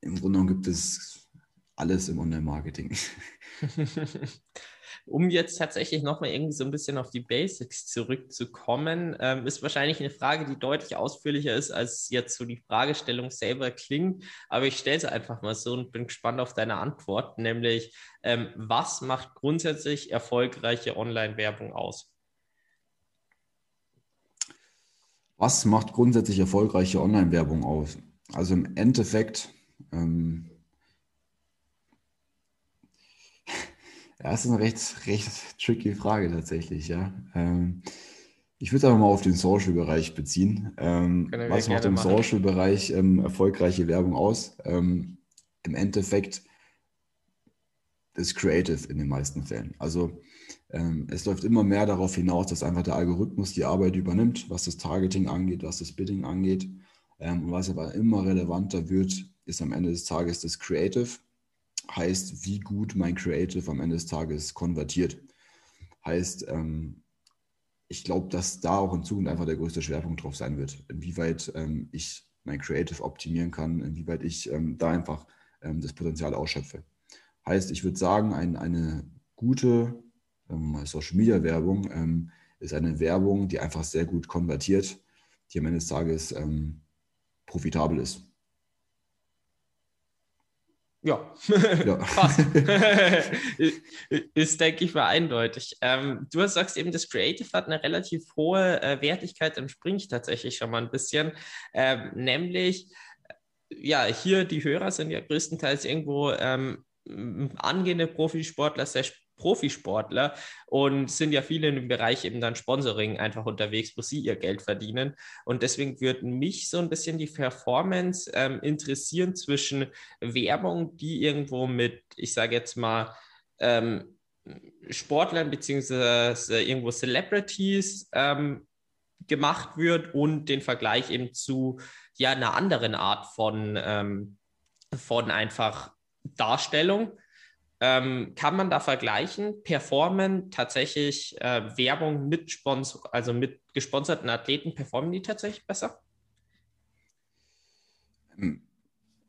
im Grunde genommen gibt es alles im Online-Marketing. um jetzt tatsächlich nochmal irgendwie so ein bisschen auf die Basics zurückzukommen, ähm, ist wahrscheinlich eine Frage, die deutlich ausführlicher ist, als jetzt so die Fragestellung selber klingt. Aber ich stelle sie einfach mal so und bin gespannt auf deine Antwort, nämlich ähm, was macht grundsätzlich erfolgreiche Online-Werbung aus? Was macht grundsätzlich erfolgreiche Online-Werbung aus? Also im Endeffekt ähm, Ja, das ist eine recht, recht tricky Frage tatsächlich, ja. Ähm, ich würde es aber mal auf den Social-Bereich beziehen. Ähm, was macht im Social-Bereich ähm, erfolgreiche Werbung aus? Ähm, Im Endeffekt ist Creative in den meisten Fällen. Also ähm, es läuft immer mehr darauf hinaus, dass einfach der Algorithmus die Arbeit übernimmt, was das Targeting angeht, was das Bidding angeht. Ähm, und was aber immer relevanter wird, ist am Ende des Tages das Creative heißt, wie gut mein Creative am Ende des Tages konvertiert. Heißt, ähm, ich glaube, dass da auch in Zukunft einfach der größte Schwerpunkt drauf sein wird, inwieweit ähm, ich mein Creative optimieren kann, inwieweit ich ähm, da einfach ähm, das Potenzial ausschöpfe. Heißt, ich würde sagen, ein, eine gute ähm, Social Media Werbung ähm, ist eine Werbung, die einfach sehr gut konvertiert, die am Ende des Tages profitabel ist. Ja, ja. passt. ist, denke ich, mal eindeutig. Ähm, du sagst eben, das Creative hat eine relativ hohe äh, Wertigkeit, ich tatsächlich schon mal ein bisschen. Ähm, nämlich, ja, hier die Hörer sind ja größtenteils irgendwo ähm, angehende Profisportler, sehr Profisportler und sind ja viele dem Bereich eben dann Sponsoring einfach unterwegs, wo sie ihr Geld verdienen. Und deswegen würde mich so ein bisschen die Performance ähm, interessieren zwischen Werbung, die irgendwo mit, ich sage jetzt mal, ähm, Sportlern beziehungsweise irgendwo Celebrities ähm, gemacht wird und den Vergleich eben zu ja einer anderen Art von, ähm, von einfach Darstellung. Ähm, kann man da vergleichen? Performen tatsächlich äh, Werbung mit Sponsor, also mit gesponserten Athleten, performen die tatsächlich besser? Am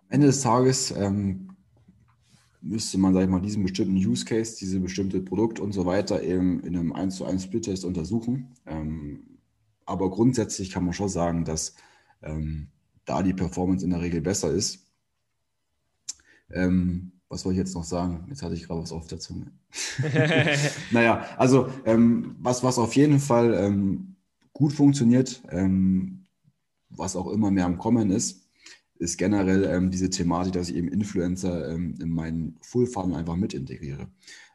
Ende des Tages ähm, müsste man, sag ich mal, diesen bestimmten Use Case, diese bestimmte Produkt und so weiter eben in einem 1 zu 1 Split-Test untersuchen. Ähm, aber grundsätzlich kann man schon sagen, dass ähm, da die Performance in der Regel besser ist. Ähm, was wollte ich jetzt noch sagen? Jetzt hatte ich gerade was auf der Zunge. naja, also ähm, was, was auf jeden Fall ähm, gut funktioniert, ähm, was auch immer mehr am Kommen ist, ist generell ähm, diese Thematik, dass ich eben Influencer ähm, in meinen Full Funnel einfach mit integriere.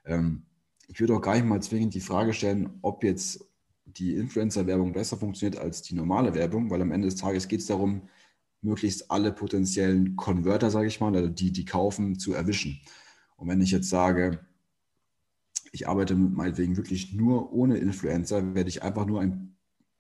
Ähm, ich würde auch gar nicht mal zwingend die Frage stellen, ob jetzt die Influencer-Werbung besser funktioniert als die normale Werbung, weil am Ende des Tages geht es darum, möglichst alle potenziellen Konverter, sage ich mal, also die, die kaufen, zu erwischen. Und wenn ich jetzt sage, ich arbeite meinetwegen wirklich nur ohne Influencer, werde ich einfach nur ein,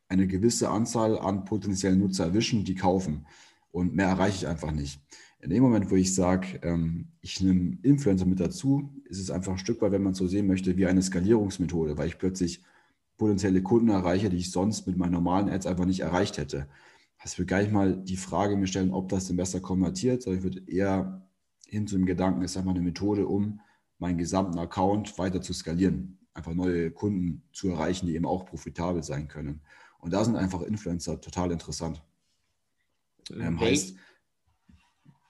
eine gewisse Anzahl an potenziellen Nutzer erwischen, die kaufen. Und mehr erreiche ich einfach nicht. In dem Moment, wo ich sage, ähm, ich nehme Influencer mit dazu, ist es einfach ein Stück weit, wenn man es so sehen möchte, wie eine Skalierungsmethode, weil ich plötzlich potenzielle Kunden erreiche, die ich sonst mit meinen normalen Ads einfach nicht erreicht hätte. Also ich würde gar nicht mal die Frage mir stellen, ob das denn besser konvertiert, sondern ich würde eher hin zu dem Gedanken, es ist einfach eine Methode, um meinen gesamten Account weiter zu skalieren, einfach neue Kunden zu erreichen, die eben auch profitabel sein können. Und da sind einfach Influencer total interessant. Ähm, heißt,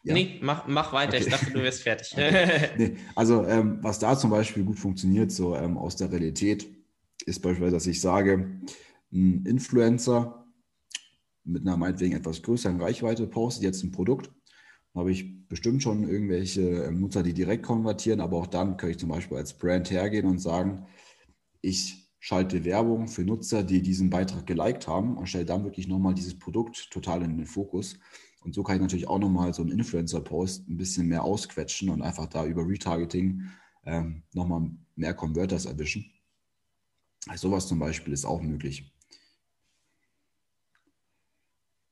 ja. Nee, mach, mach weiter. Okay. Ich dachte, du wirst fertig. Okay. Nee, also, ähm, was da zum Beispiel gut funktioniert, so ähm, aus der Realität, ist beispielsweise, dass ich sage, ein Influencer mit einer meinetwegen etwas größeren Reichweite postet jetzt ein Produkt, dann habe ich bestimmt schon irgendwelche Nutzer, die direkt konvertieren, aber auch dann kann ich zum Beispiel als Brand hergehen und sagen, ich schalte Werbung für Nutzer, die diesen Beitrag geliked haben und stelle dann wirklich nochmal dieses Produkt total in den Fokus. Und so kann ich natürlich auch nochmal so einen Influencer-Post ein bisschen mehr ausquetschen und einfach da über Retargeting ähm, nochmal mehr Converters erwischen. Also sowas zum Beispiel ist auch möglich.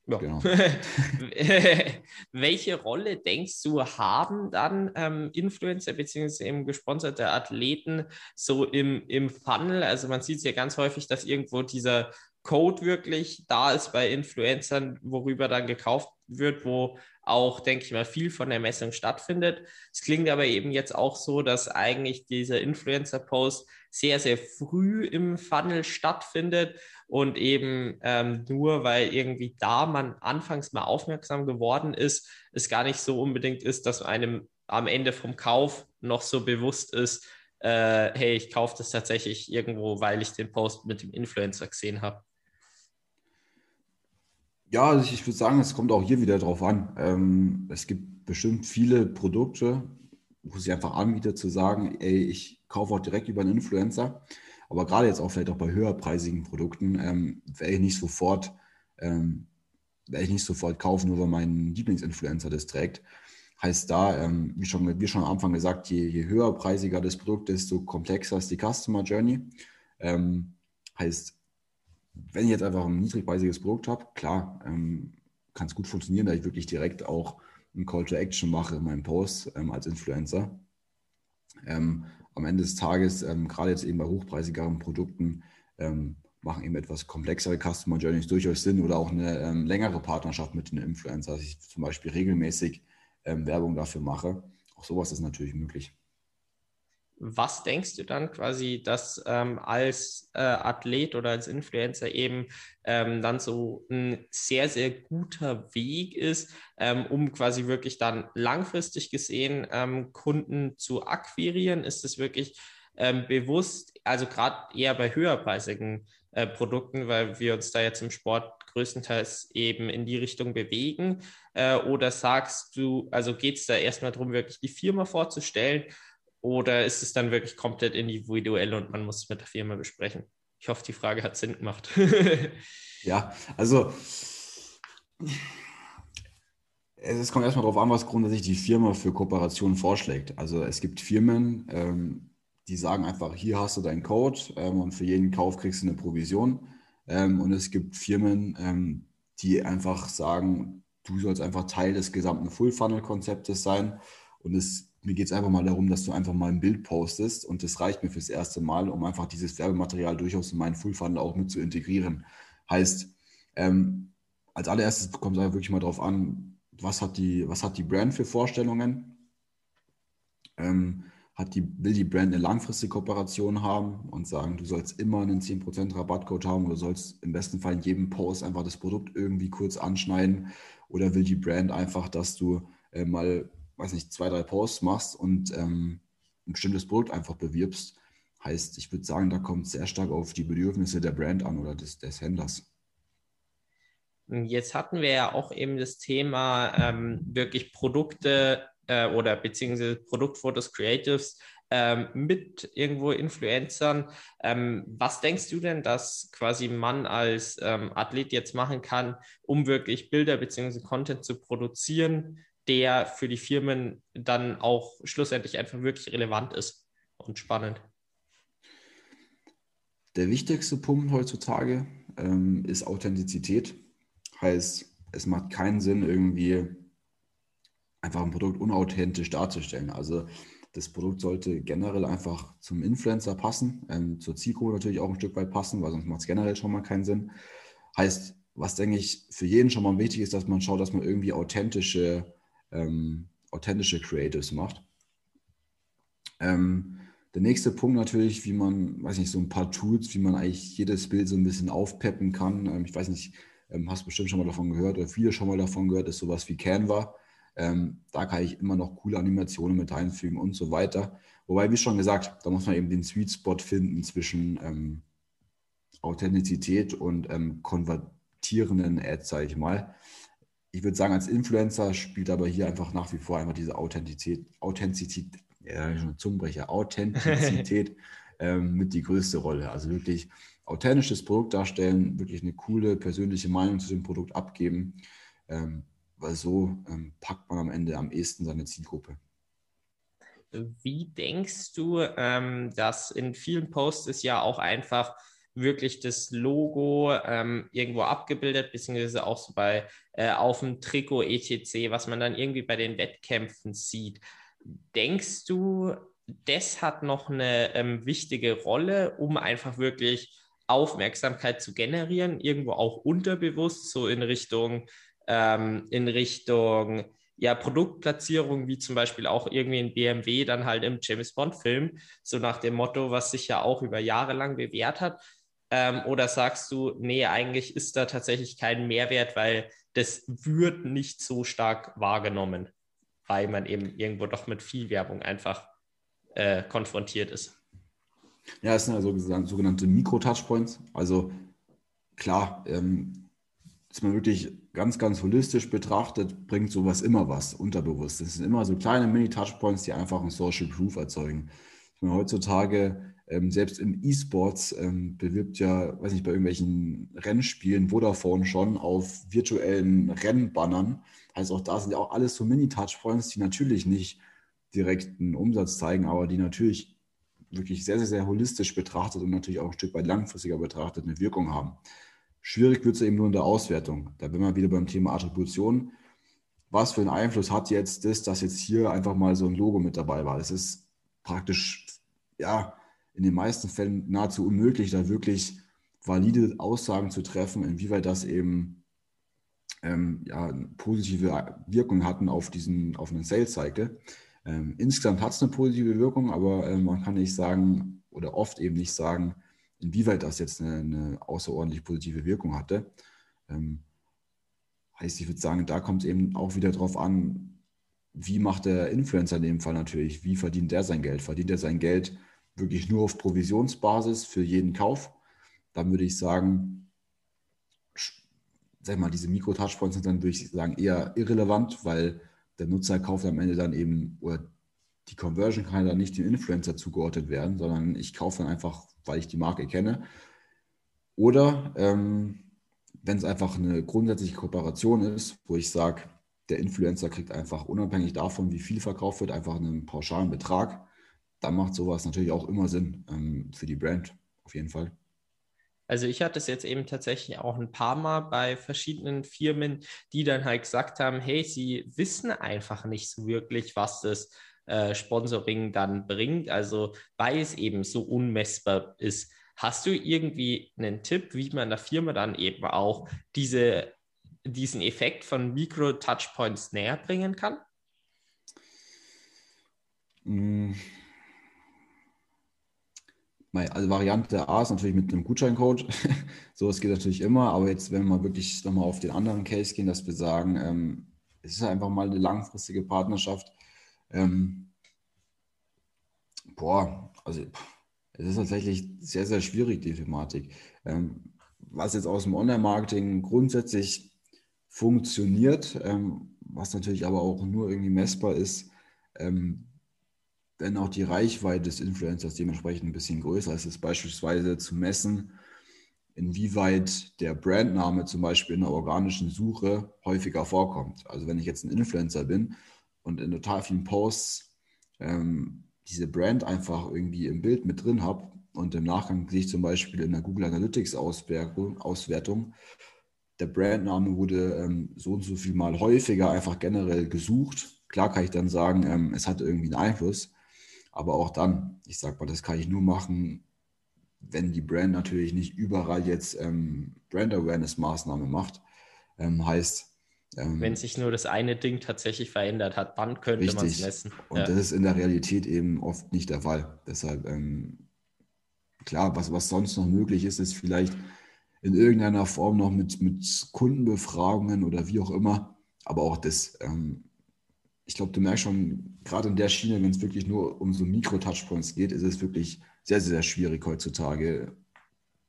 Ja. Genau. Welche Rolle denkst du, haben dann ähm, Influencer bzw. eben gesponserte Athleten so im, im Funnel? Also man sieht es ja ganz häufig, dass irgendwo dieser Code wirklich da ist bei Influencern, worüber dann gekauft wird, wo auch, denke ich mal, viel von der Messung stattfindet. Es klingt aber eben jetzt auch so, dass eigentlich dieser Influencer-Post sehr, sehr früh im Funnel stattfindet und eben ähm, nur weil irgendwie da man anfangs mal aufmerksam geworden ist, es gar nicht so unbedingt ist, dass einem am Ende vom Kauf noch so bewusst ist, äh, hey, ich kaufe das tatsächlich irgendwo, weil ich den Post mit dem Influencer gesehen habe. Ja, also ich, würde sagen, es kommt auch hier wieder drauf an. Ähm, es gibt bestimmt viele Produkte, wo sie einfach anbietet zu sagen, ey, ich kaufe auch direkt über einen Influencer. Aber gerade jetzt auch vielleicht auch bei höherpreisigen Produkten ähm, werde ich nicht sofort, ähm, werde ich nicht sofort kaufen, nur weil mein Lieblingsinfluencer das trägt. Heißt da, ähm, wie, schon, wie schon am Anfang gesagt, je, je höherpreisiger das Produkt, desto komplexer ist die Customer Journey. Ähm, heißt, wenn ich jetzt einfach ein niedrigpreisiges Produkt habe, klar, ähm, kann es gut funktionieren, da ich wirklich direkt auch ein Call to Action mache in meinem Post ähm, als Influencer. Ähm, am Ende des Tages, ähm, gerade jetzt eben bei hochpreisigeren Produkten, ähm, machen eben etwas komplexere Customer Journeys durchaus Sinn oder auch eine ähm, längere Partnerschaft mit einem Influencer, dass ich zum Beispiel regelmäßig Werbung dafür mache. Auch sowas ist natürlich möglich was denkst du dann quasi, dass ähm, als äh, Athlet oder als Influencer eben ähm, dann so ein sehr, sehr guter Weg ist, ähm, um quasi wirklich dann langfristig gesehen ähm, Kunden zu akquirieren? Ist es wirklich ähm, bewusst, also gerade eher bei höherpreisigen äh, Produkten, weil wir uns da jetzt im Sport größtenteils eben in die Richtung bewegen? Äh, oder sagst du, also geht es da erstmal darum, wirklich die Firma vorzustellen? Oder ist es dann wirklich komplett individuell und man muss es mit der Firma besprechen? Ich hoffe, die Frage hat Sinn gemacht. ja, also es kommt erstmal darauf an, was grundsätzlich die Firma für Kooperationen vorschlägt. Also es gibt Firmen, ähm, die sagen einfach, hier hast du deinen Code ähm, und für jeden Kauf kriegst du eine Provision. Ähm, und es gibt Firmen, ähm, die einfach sagen, du sollst einfach Teil des gesamten Full-Funnel-Konzeptes sein. Und es mir geht es einfach mal darum, dass du einfach mal ein Bild postest und das reicht mir fürs erste Mal, um einfach dieses Werbematerial durchaus in meinen Full Funnel auch mit zu integrieren. Heißt, ähm, als allererstes kommt es wirklich mal darauf an, was hat die, was hat die Brand für Vorstellungen? Ähm, hat die, will die Brand eine langfristige Kooperation haben und sagen, du sollst immer einen 10% Rabattcode haben oder sollst im besten Fall in jedem Post einfach das Produkt irgendwie kurz anschneiden oder will die Brand einfach, dass du äh, mal weiß nicht, zwei, drei Posts machst und ähm, ein bestimmtes Produkt einfach bewirbst. Heißt, ich würde sagen, da kommt sehr stark auf die Bedürfnisse der Brand an oder des, des Händlers. Jetzt hatten wir ja auch eben das Thema ähm, wirklich Produkte äh, oder beziehungsweise Produktfotos, Creatives ähm, mit irgendwo Influencern. Ähm, was denkst du denn, dass quasi man als ähm, Athlet jetzt machen kann, um wirklich Bilder beziehungsweise Content zu produzieren, der für die Firmen dann auch schlussendlich einfach wirklich relevant ist und spannend. Der wichtigste Punkt heutzutage ähm, ist Authentizität. Heißt, es macht keinen Sinn, irgendwie einfach ein Produkt unauthentisch darzustellen. Also das Produkt sollte generell einfach zum Influencer passen, ähm, zur Zielgruppe natürlich auch ein Stück weit passen, weil sonst macht es generell schon mal keinen Sinn. Heißt, was denke ich für jeden schon mal wichtig ist, dass man schaut, dass man irgendwie authentische ähm, authentische Creatives macht. Ähm, der nächste Punkt natürlich, wie man, weiß nicht, so ein paar Tools, wie man eigentlich jedes Bild so ein bisschen aufpeppen kann. Ähm, ich weiß nicht, ähm, hast bestimmt schon mal davon gehört oder viele schon mal davon gehört, ist sowas wie Canva. Ähm, da kann ich immer noch coole Animationen mit einfügen und so weiter. Wobei, wie schon gesagt, da muss man eben den Sweet Spot finden zwischen ähm, Authentizität und konvertierenden Ads, sage ich mal ich würde sagen, als Influencer spielt aber hier einfach nach wie vor einfach diese Authentizität, Authentizität, ja, schon Zungenbrecher, Authentizität ähm, mit die größte Rolle. Also wirklich authentisches Produkt darstellen, wirklich eine coole persönliche Meinung zu dem Produkt abgeben, ähm, weil so ähm, packt man am Ende am ehesten seine Zielgruppe. Wie denkst du, ähm, dass in vielen Posts ist ja auch einfach wirklich das Logo ähm, irgendwo abgebildet, beziehungsweise auch so bei äh, auf dem Trikot etc., was man dann irgendwie bei den Wettkämpfen sieht. Denkst du, das hat noch eine ähm, wichtige Rolle, um einfach wirklich Aufmerksamkeit zu generieren, irgendwo auch unterbewusst, so in Richtung, ähm, in Richtung ja, Produktplatzierung, wie zum Beispiel auch irgendwie ein BMW dann halt im James Bond-Film, so nach dem Motto, was sich ja auch über Jahre lang bewährt hat. Ähm, oder sagst du, nee, eigentlich ist da tatsächlich kein Mehrwert, weil das wird nicht so stark wahrgenommen, weil man eben irgendwo doch mit viel Werbung einfach äh, konfrontiert ist? Ja, es sind also sogenannte Mikro-Touchpoints. Also klar, ähm, dass man wirklich ganz, ganz holistisch betrachtet, bringt sowas immer was unterbewusst. Das sind immer so kleine Mini-Touchpoints, die einfach ein Social Proof erzeugen. Ich meine, heutzutage ähm, selbst im E-Sports ähm, bewirbt ja, weiß nicht, bei irgendwelchen Rennspielen Vodafone schon auf virtuellen Rennbannern. Heißt auch da sind ja auch alles so Mini-Touchpoints, die natürlich nicht direkten Umsatz zeigen, aber die natürlich wirklich sehr, sehr, sehr holistisch betrachtet und natürlich auch ein Stück weit langfristiger betrachtet eine Wirkung haben. Schwierig wird es eben nur in der Auswertung. Da bin wir wieder beim Thema Attribution. Was für einen Einfluss hat jetzt das, dass jetzt hier einfach mal so ein Logo mit dabei war? Das ist praktisch, ja, in den meisten Fällen nahezu unmöglich, da wirklich valide Aussagen zu treffen, inwieweit das eben ähm, ja, positive Wirkung hatten auf diesen, auf einen Sales Cycle. Ähm, insgesamt hat es eine positive Wirkung, aber äh, man kann nicht sagen oder oft eben nicht sagen, inwieweit das jetzt eine, eine außerordentlich positive Wirkung hatte. Ähm, heißt, ich würde sagen, da kommt es eben auch wieder darauf an, wie macht der Influencer in dem Fall natürlich, wie verdient der sein Geld? Verdient er sein Geld wirklich nur auf Provisionsbasis für jeden Kauf, dann würde ich sagen, sag mal, diese Mikro-Touchpoints sind dann, würde ich sagen, eher irrelevant, weil der Nutzer kauft am Ende dann eben, oder die Conversion kann dann nicht dem Influencer zugeordnet werden, sondern ich kaufe dann einfach, weil ich die Marke kenne. Oder ähm, wenn es einfach eine grundsätzliche Kooperation ist, wo ich sage, der Influencer kriegt einfach unabhängig davon, wie viel verkauft wird, einfach einen pauschalen Betrag dann macht sowas natürlich auch immer Sinn ähm, für die Brand, auf jeden Fall. Also ich hatte es jetzt eben tatsächlich auch ein paar Mal bei verschiedenen Firmen, die dann halt gesagt haben, hey, sie wissen einfach nicht so wirklich, was das äh, Sponsoring dann bringt. Also weil es eben so unmessbar ist. Hast du irgendwie einen Tipp, wie man der Firma dann eben auch diese, diesen Effekt von Mikro-Touchpoints näher bringen kann? Mm. Also Variante A ist natürlich mit einem Gutscheincode. so, es geht natürlich immer, aber jetzt, wenn wir wirklich nochmal auf den anderen Case gehen, dass wir sagen, ähm, es ist einfach mal eine langfristige Partnerschaft. Ähm, boah, also es ist tatsächlich sehr, sehr schwierig, die Thematik. Ähm, was jetzt aus dem Online-Marketing grundsätzlich funktioniert, ähm, was natürlich aber auch nur irgendwie messbar ist, ähm, wenn auch die Reichweite des Influencers dementsprechend ein bisschen größer ist, ist beispielsweise zu messen, inwieweit der Brandname zum Beispiel in der organischen Suche häufiger vorkommt. Also wenn ich jetzt ein Influencer bin und in total vielen Posts ähm, diese Brand einfach irgendwie im Bild mit drin habe und im Nachgang sehe ich zum Beispiel in der Google Analytics Auswertung, Auswertung der Brandname wurde ähm, so und so viel mal häufiger einfach generell gesucht. Klar kann ich dann sagen, ähm, es hat irgendwie einen Einfluss, aber auch dann, ich sage mal, das kann ich nur machen, wenn die Brand natürlich nicht überall jetzt ähm, Brand Awareness Maßnahme macht. Ähm, heißt, ähm, wenn sich nur das eine Ding tatsächlich verändert hat, dann könnte man es messen. Und ja. das ist in der Realität eben oft nicht der Fall. Deshalb, ähm, klar, was, was sonst noch möglich ist, ist vielleicht in irgendeiner Form noch mit, mit Kundenbefragungen oder wie auch immer. Aber auch das ähm, ich glaube, du merkst schon, gerade in der Schiene, wenn es wirklich nur um so Mikro-Touchpoints geht, ist es wirklich sehr, sehr schwierig heutzutage,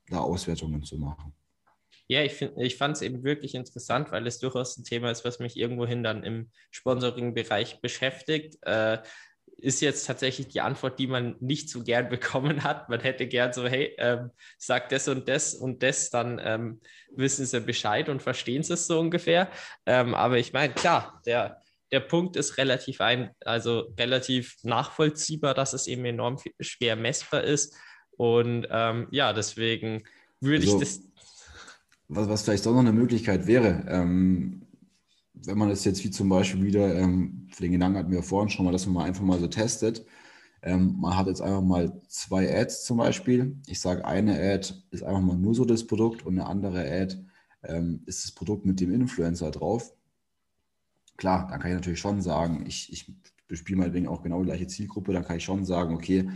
da Auswertungen zu machen. Ja, ich, ich fand es eben wirklich interessant, weil es durchaus ein Thema ist, was mich irgendwohin dann im Sponsoring-Bereich beschäftigt. Äh, ist jetzt tatsächlich die Antwort, die man nicht so gern bekommen hat. Man hätte gern so, hey, ähm, sag das und das und das, dann ähm, wissen sie Bescheid und verstehen sie es so ungefähr. Ähm, aber ich meine, klar, der der Punkt ist relativ ein, also relativ nachvollziehbar, dass es eben enorm schwer messbar ist. Und ähm, ja, deswegen würde also, ich das. Was, was vielleicht auch noch eine Möglichkeit wäre, ähm, wenn man das jetzt wie zum Beispiel wieder, ähm, für den Gedanken hatten wir vorhin schon mal, dass man mal einfach mal so testet. Ähm, man hat jetzt einfach mal zwei Ads zum Beispiel. Ich sage, eine Ad ist einfach mal nur so das Produkt und eine andere Ad ähm, ist das Produkt mit dem Influencer drauf klar, dann kann ich natürlich schon sagen, ich, ich bespiele meinetwegen auch genau die gleiche Zielgruppe, dann kann ich schon sagen, okay,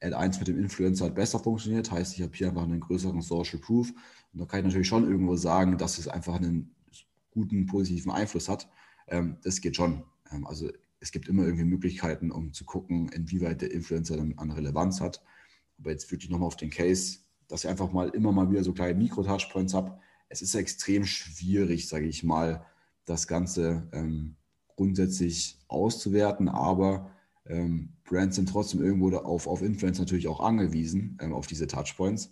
Ad 1 mit dem Influencer hat besser funktioniert, heißt, ich habe hier einfach einen größeren Social Proof. Und da kann ich natürlich schon irgendwo sagen, dass es einfach einen guten, positiven Einfluss hat. Ähm, das geht schon. Ähm, also es gibt immer irgendwie Möglichkeiten, um zu gucken, inwieweit der Influencer dann an Relevanz hat. Aber jetzt wirklich nochmal auf den Case, dass ich einfach mal immer mal wieder so kleine Mikro-Touchpoints habe. Es ist extrem schwierig, sage ich mal, das Ganze ähm, grundsätzlich auszuwerten, aber ähm, Brands sind trotzdem irgendwo auf, auf Influencer natürlich auch angewiesen, ähm, auf diese Touchpoints.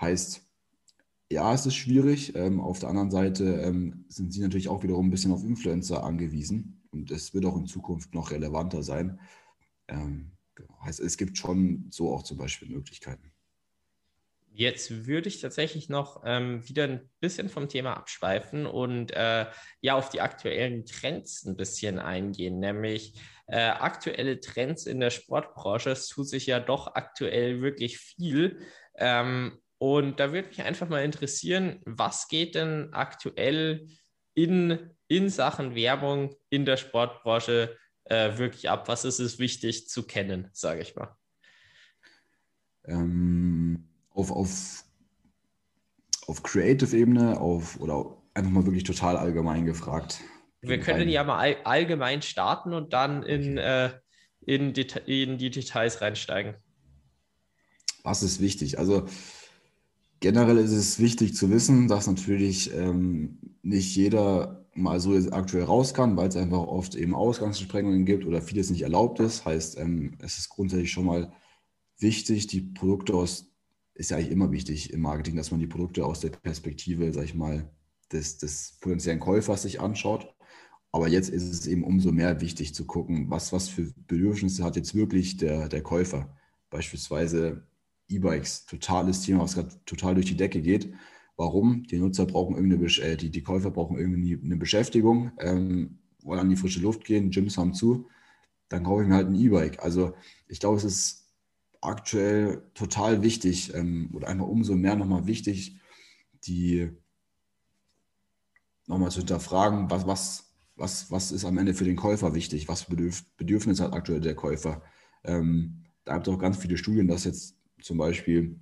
Heißt, ja, es ist schwierig. Ähm, auf der anderen Seite ähm, sind sie natürlich auch wiederum ein bisschen auf Influencer angewiesen und es wird auch in Zukunft noch relevanter sein. Ähm, genau. Heißt, es gibt schon so auch zum Beispiel Möglichkeiten. Jetzt würde ich tatsächlich noch ähm, wieder ein bisschen vom Thema abschweifen und äh, ja auf die aktuellen Trends ein bisschen eingehen, nämlich äh, aktuelle Trends in der Sportbranche. Es tut sich ja doch aktuell wirklich viel. Ähm, und da würde mich einfach mal interessieren, was geht denn aktuell in, in Sachen Werbung in der Sportbranche äh, wirklich ab? Was ist es wichtig zu kennen, sage ich mal? Ähm auf, auf, auf Creative-Ebene auf, oder einfach mal wirklich total allgemein gefragt? Wir können ja mal all, allgemein starten und dann in, okay. äh, in, in die Details reinsteigen. Was ist wichtig? Also generell ist es wichtig zu wissen, dass natürlich ähm, nicht jeder mal so aktuell raus kann, weil es einfach oft eben Ausgangssprengungen gibt oder vieles nicht erlaubt ist. Heißt, ähm, es ist grundsätzlich schon mal wichtig, die Produkte aus ist ja eigentlich immer wichtig im Marketing, dass man die Produkte aus der Perspektive, sag ich mal, des, des potenziellen Käufers sich anschaut. Aber jetzt ist es eben umso mehr wichtig zu gucken, was, was für Bedürfnisse hat jetzt wirklich der, der Käufer. Beispielsweise E-Bikes, totales Thema, was gerade total durch die Decke geht. Warum? Die Nutzer brauchen irgendeine, äh, die, die Käufer brauchen irgendwie eine Beschäftigung, ähm, wollen an die frische Luft gehen, Gyms haben zu dann kaufe ich mir halt ein E-Bike. Also ich glaube, es ist aktuell total wichtig ähm, oder einfach umso mehr nochmal wichtig, die nochmal zu hinterfragen, was, was, was, was ist am Ende für den Käufer wichtig, was Bedürf Bedürfnis hat aktuell der Käufer. Ähm, da gibt es auch ganz viele Studien, dass jetzt zum Beispiel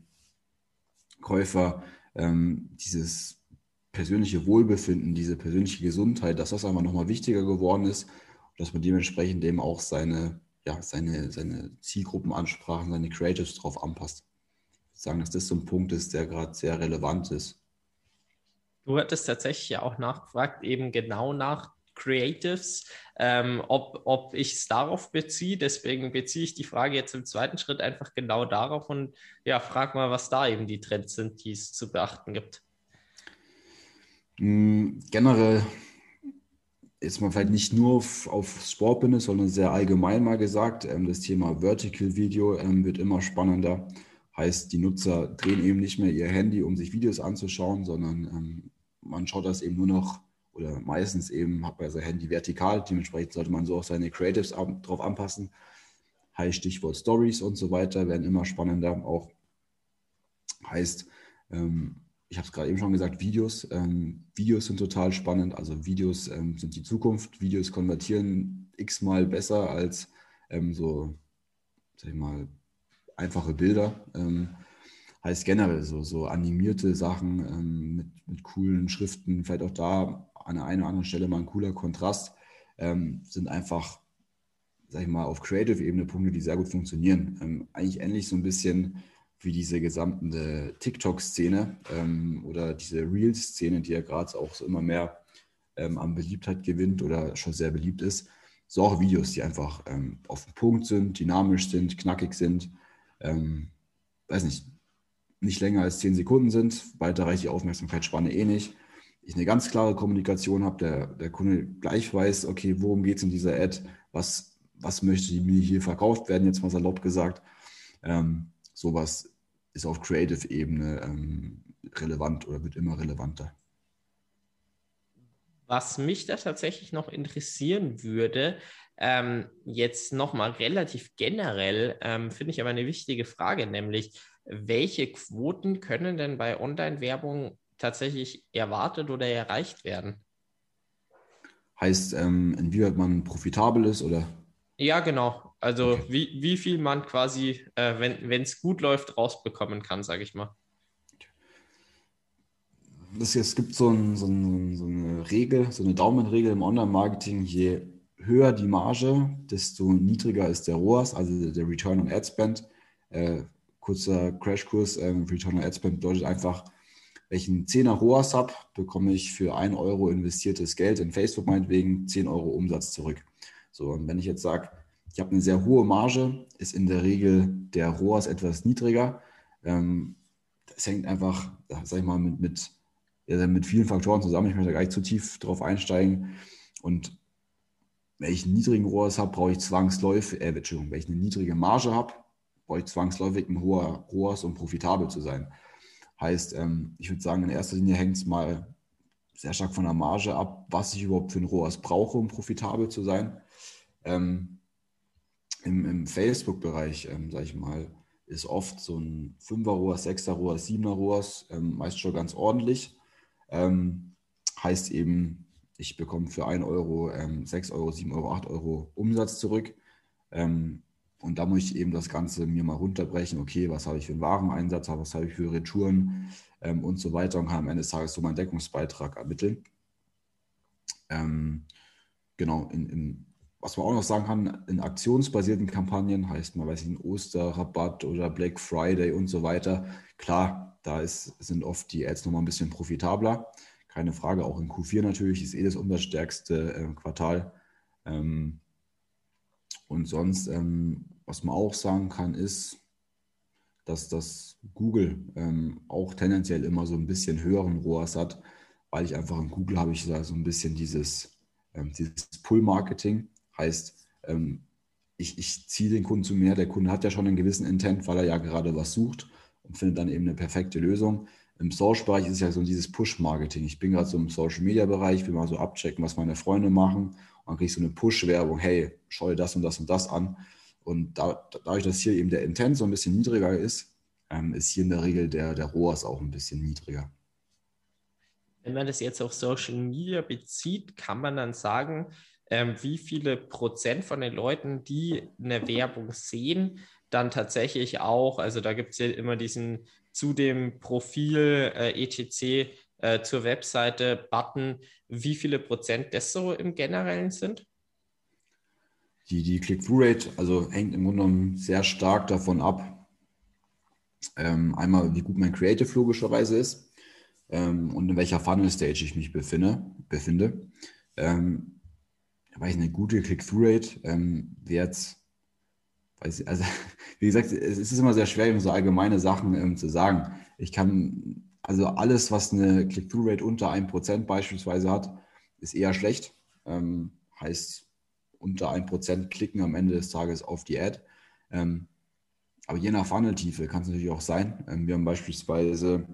Käufer ähm, dieses persönliche Wohlbefinden, diese persönliche Gesundheit, dass das einfach nochmal wichtiger geworden ist dass man dementsprechend eben auch seine, ja, seine, seine Zielgruppenansprachen, seine Creatives drauf anpasst. Ich würde sagen, dass das so ein Punkt ist, der gerade sehr relevant ist. Du hattest tatsächlich ja auch nachgefragt, eben genau nach Creatives, ähm, ob, ob ich es darauf beziehe. Deswegen beziehe ich die Frage jetzt im zweiten Schritt einfach genau darauf und ja, frag mal, was da eben die Trends sind, die es zu beachten gibt. Mm, generell ist man vielleicht nicht nur auf, auf Sportbusiness, sondern sehr allgemein mal gesagt, ähm, das Thema Vertical Video ähm, wird immer spannender. Heißt, die Nutzer drehen eben nicht mehr ihr Handy, um sich Videos anzuschauen, sondern ähm, man schaut das eben nur noch oder meistens eben hat man sein Handy vertikal. Dementsprechend sollte man so auch seine Creatives darauf anpassen. Heißt Stichwort Stories und so weiter werden immer spannender. Auch heißt, ähm, ich habe es gerade eben schon gesagt, Videos. Ähm, Videos sind total spannend. Also Videos ähm, sind die Zukunft. Videos konvertieren x-mal besser als ähm, so, sag ich mal, einfache Bilder. Ähm, heißt generell so, so animierte Sachen ähm, mit, mit coolen Schriften, vielleicht auch da an der einen oder anderen Stelle mal ein cooler Kontrast, ähm, sind einfach, sag ich mal, auf Creative-Ebene Punkte, die sehr gut funktionieren. Eigentlich ähnlich so ein bisschen wie diese gesamte TikTok-Szene ähm, oder diese Reels-Szene, die ja gerade auch so immer mehr ähm, an Beliebtheit gewinnt oder schon sehr beliebt ist. So auch Videos, die einfach ähm, auf den Punkt sind, dynamisch sind, knackig sind. Ähm, weiß nicht, nicht länger als zehn Sekunden sind. Weiter reicht die Aufmerksamkeitsspanne eh nicht ich eine ganz klare Kommunikation habe, der, der Kunde gleich weiß, okay, worum geht es in dieser Ad, was, was möchte mir hier verkauft werden, jetzt mal salopp gesagt. Ähm, sowas ist auf Creative-Ebene ähm, relevant oder wird immer relevanter. Was mich da tatsächlich noch interessieren würde, ähm, jetzt nochmal relativ generell, ähm, finde ich aber eine wichtige Frage, nämlich welche Quoten können denn bei Online-Werbung tatsächlich erwartet oder erreicht werden. Heißt, ähm, inwieweit man profitabel ist oder? Ja, genau. Also okay. wie, wie viel man quasi, äh, wenn es gut läuft, rausbekommen kann, sage ich mal. Das, es gibt so, ein, so, ein, so eine Regel, so eine Daumenregel im Online-Marketing. Je höher die Marge, desto niedriger ist der ROAS, also der Return on Ad Spend. Äh, kurzer Crashkurs, äh, Return on Ad Spend bedeutet einfach, welchen 10er ROAS habe, bekomme ich für 1 Euro investiertes Geld in Facebook meinetwegen 10 Euro Umsatz zurück. So, und wenn ich jetzt sage, ich habe eine sehr hohe Marge, ist in der Regel der ROAS etwas niedriger. Ähm, das hängt einfach, sag ich mal, mit, mit, ja, mit vielen Faktoren zusammen. Ich möchte gar nicht zu tief drauf einsteigen. Und wenn ich einen niedrigen ROAS habe, brauche ich zwangsläufig, äh, Entschuldigung, wenn ich eine niedrige Marge habe, brauche ich zwangsläufig ein hoher ROAS, um profitabel zu sein. Heißt, ähm, ich würde sagen, in erster Linie hängt es mal sehr stark von der Marge ab, was ich überhaupt für ein ROAS brauche, um profitabel zu sein. Ähm, Im im Facebook-Bereich, ähm, sage ich mal, ist oft so ein 5er ROAS, 6er ROAS, 7er ROAS, ähm, meist schon ganz ordentlich. Ähm, heißt eben, ich bekomme für 1 Euro ähm, 6 Euro, 7 Euro, 8 Euro Umsatz zurück. Ähm, und da muss ich eben das Ganze mir mal runterbrechen. Okay, was habe ich für einen Wareneinsatz, was habe ich für Retouren ähm, und so weiter und kann am Ende des Tages so meinen Deckungsbeitrag ermitteln. Ähm, genau, in, in, was man auch noch sagen kann, in aktionsbasierten Kampagnen heißt man, weiß ich, ein Osterrabatt oder Black Friday und so weiter. Klar, da ist, sind oft die Ads nochmal ein bisschen profitabler. Keine Frage, auch in Q4 natürlich ist eh das umsatzstärkste äh, Quartal. Ähm, und sonst, ähm, was man auch sagen kann, ist, dass das Google ähm, auch tendenziell immer so ein bisschen höheren ROAS hat, weil ich einfach in Google habe ich da so ein bisschen dieses, ähm, dieses Pull-Marketing. Heißt, ähm, ich, ich ziehe den Kunden zu mir, der Kunde hat ja schon einen gewissen Intent, weil er ja gerade was sucht und findet dann eben eine perfekte Lösung. Im Social-Bereich ist es ja so dieses Push-Marketing. Ich bin gerade so im Social-Media-Bereich, will mal so abchecken, was meine Freunde machen Man kriegt so eine Push-Werbung, hey, schau dir das und das und das an. Und da, dadurch, dass hier eben der Intent so ein bisschen niedriger ist, ähm, ist hier in der Regel der, der ROAS auch ein bisschen niedriger. Wenn man das jetzt auf Social Media bezieht, kann man dann sagen, ähm, wie viele Prozent von den Leuten, die eine Werbung sehen, dann tatsächlich auch, also da gibt es ja immer diesen zu dem Profil äh, etc. Äh, zur Webseite Button, wie viele Prozent das so im Generellen sind? Die, die Click-Through-Rate, also hängt im Grunde genommen sehr stark davon ab, ähm, einmal wie gut mein Creative logischerweise ist ähm, und in welcher Funnel-Stage ich mich befinde. befinde. Ähm, ich eine gute Click-Through-Rate ähm, wäre weiß, also wie gesagt, es ist immer sehr schwer, so allgemeine Sachen ähm, zu sagen. Ich kann, also alles, was eine Click-Through-Rate unter 1% beispielsweise hat, ist eher schlecht. Ähm, heißt, unter 1% klicken am Ende des Tages auf die Ad. Ähm, aber je nach Funnel-Tiefe kann es natürlich auch sein. Ähm, wir haben beispielsweise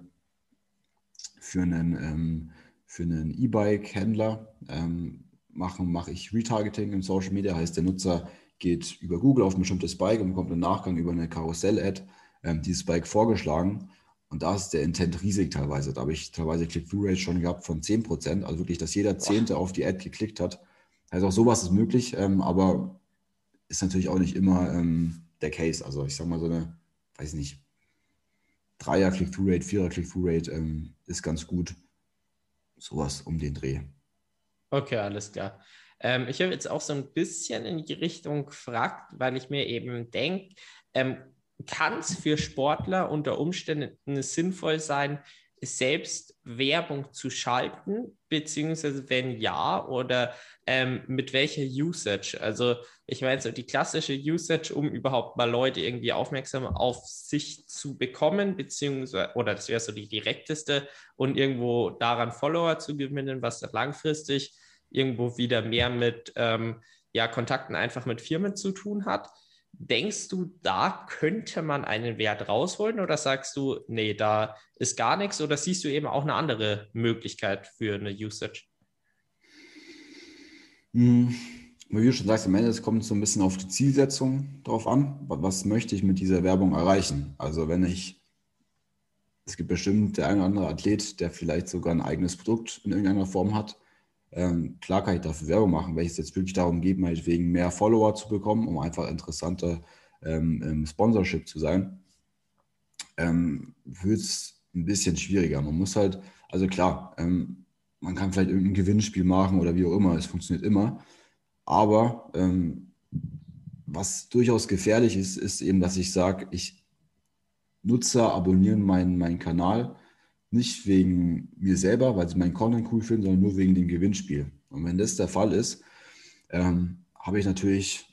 für einen, ähm, für einen E-Bike-Händler ähm, machen, mache ich Retargeting im Social Media, heißt der Nutzer geht über Google auf ein bestimmtes Bike und bekommt im Nachgang über eine Karussell-Ad ähm, dieses Bike vorgeschlagen. Und da ist der Intent riesig teilweise. Da habe ich teilweise Click-Through-Rate schon gehabt von 10%. Also wirklich, dass jeder Zehnte auf die Ad geklickt hat. Also auch sowas ist möglich, ähm, aber ist natürlich auch nicht immer ähm, der Case. Also ich sage mal so eine, weiß nicht, Dreier Click-Through-Rate, Vierer Click-Through-Rate ähm, ist ganz gut. Sowas um den Dreh. Okay, alles klar. Ähm, ich habe jetzt auch so ein bisschen in die Richtung gefragt, weil ich mir eben denke, ähm, kann es für Sportler unter Umständen sinnvoll sein, selbst Werbung zu schalten, beziehungsweise wenn ja, oder ähm, mit welcher Usage? Also ich meine so die klassische Usage, um überhaupt mal Leute irgendwie aufmerksam auf sich zu bekommen, beziehungsweise, oder das wäre so die direkteste, und irgendwo daran Follower zu gewinnen, was dann langfristig irgendwo wieder mehr mit ähm, ja, Kontakten einfach mit Firmen zu tun hat. Denkst du, da könnte man einen Wert rausholen oder sagst du, nee, da ist gar nichts oder siehst du eben auch eine andere Möglichkeit für eine Usage? Hm, wie du schon sagst, am Ende es kommt so ein bisschen auf die Zielsetzung drauf an. Was möchte ich mit dieser Werbung erreichen? Also wenn ich, es gibt bestimmt der eine oder andere Athlet, der vielleicht sogar ein eigenes Produkt in irgendeiner Form hat ähm, klar kann ich dafür Werbung machen, wenn es jetzt wirklich darum geht, meinetwegen mehr Follower zu bekommen, um einfach interessanter ähm, im Sponsorship zu sein, ähm, wird es ein bisschen schwieriger. Man muss halt, also klar, ähm, man kann vielleicht irgendein Gewinnspiel machen oder wie auch immer, es funktioniert immer. Aber ähm, was durchaus gefährlich ist, ist eben, dass ich sage, ich Nutzer abonnieren meinen, meinen Kanal nicht wegen mir selber, weil sie meinen Content cool finden, sondern nur wegen dem Gewinnspiel. Und wenn das der Fall ist, ähm, habe ich natürlich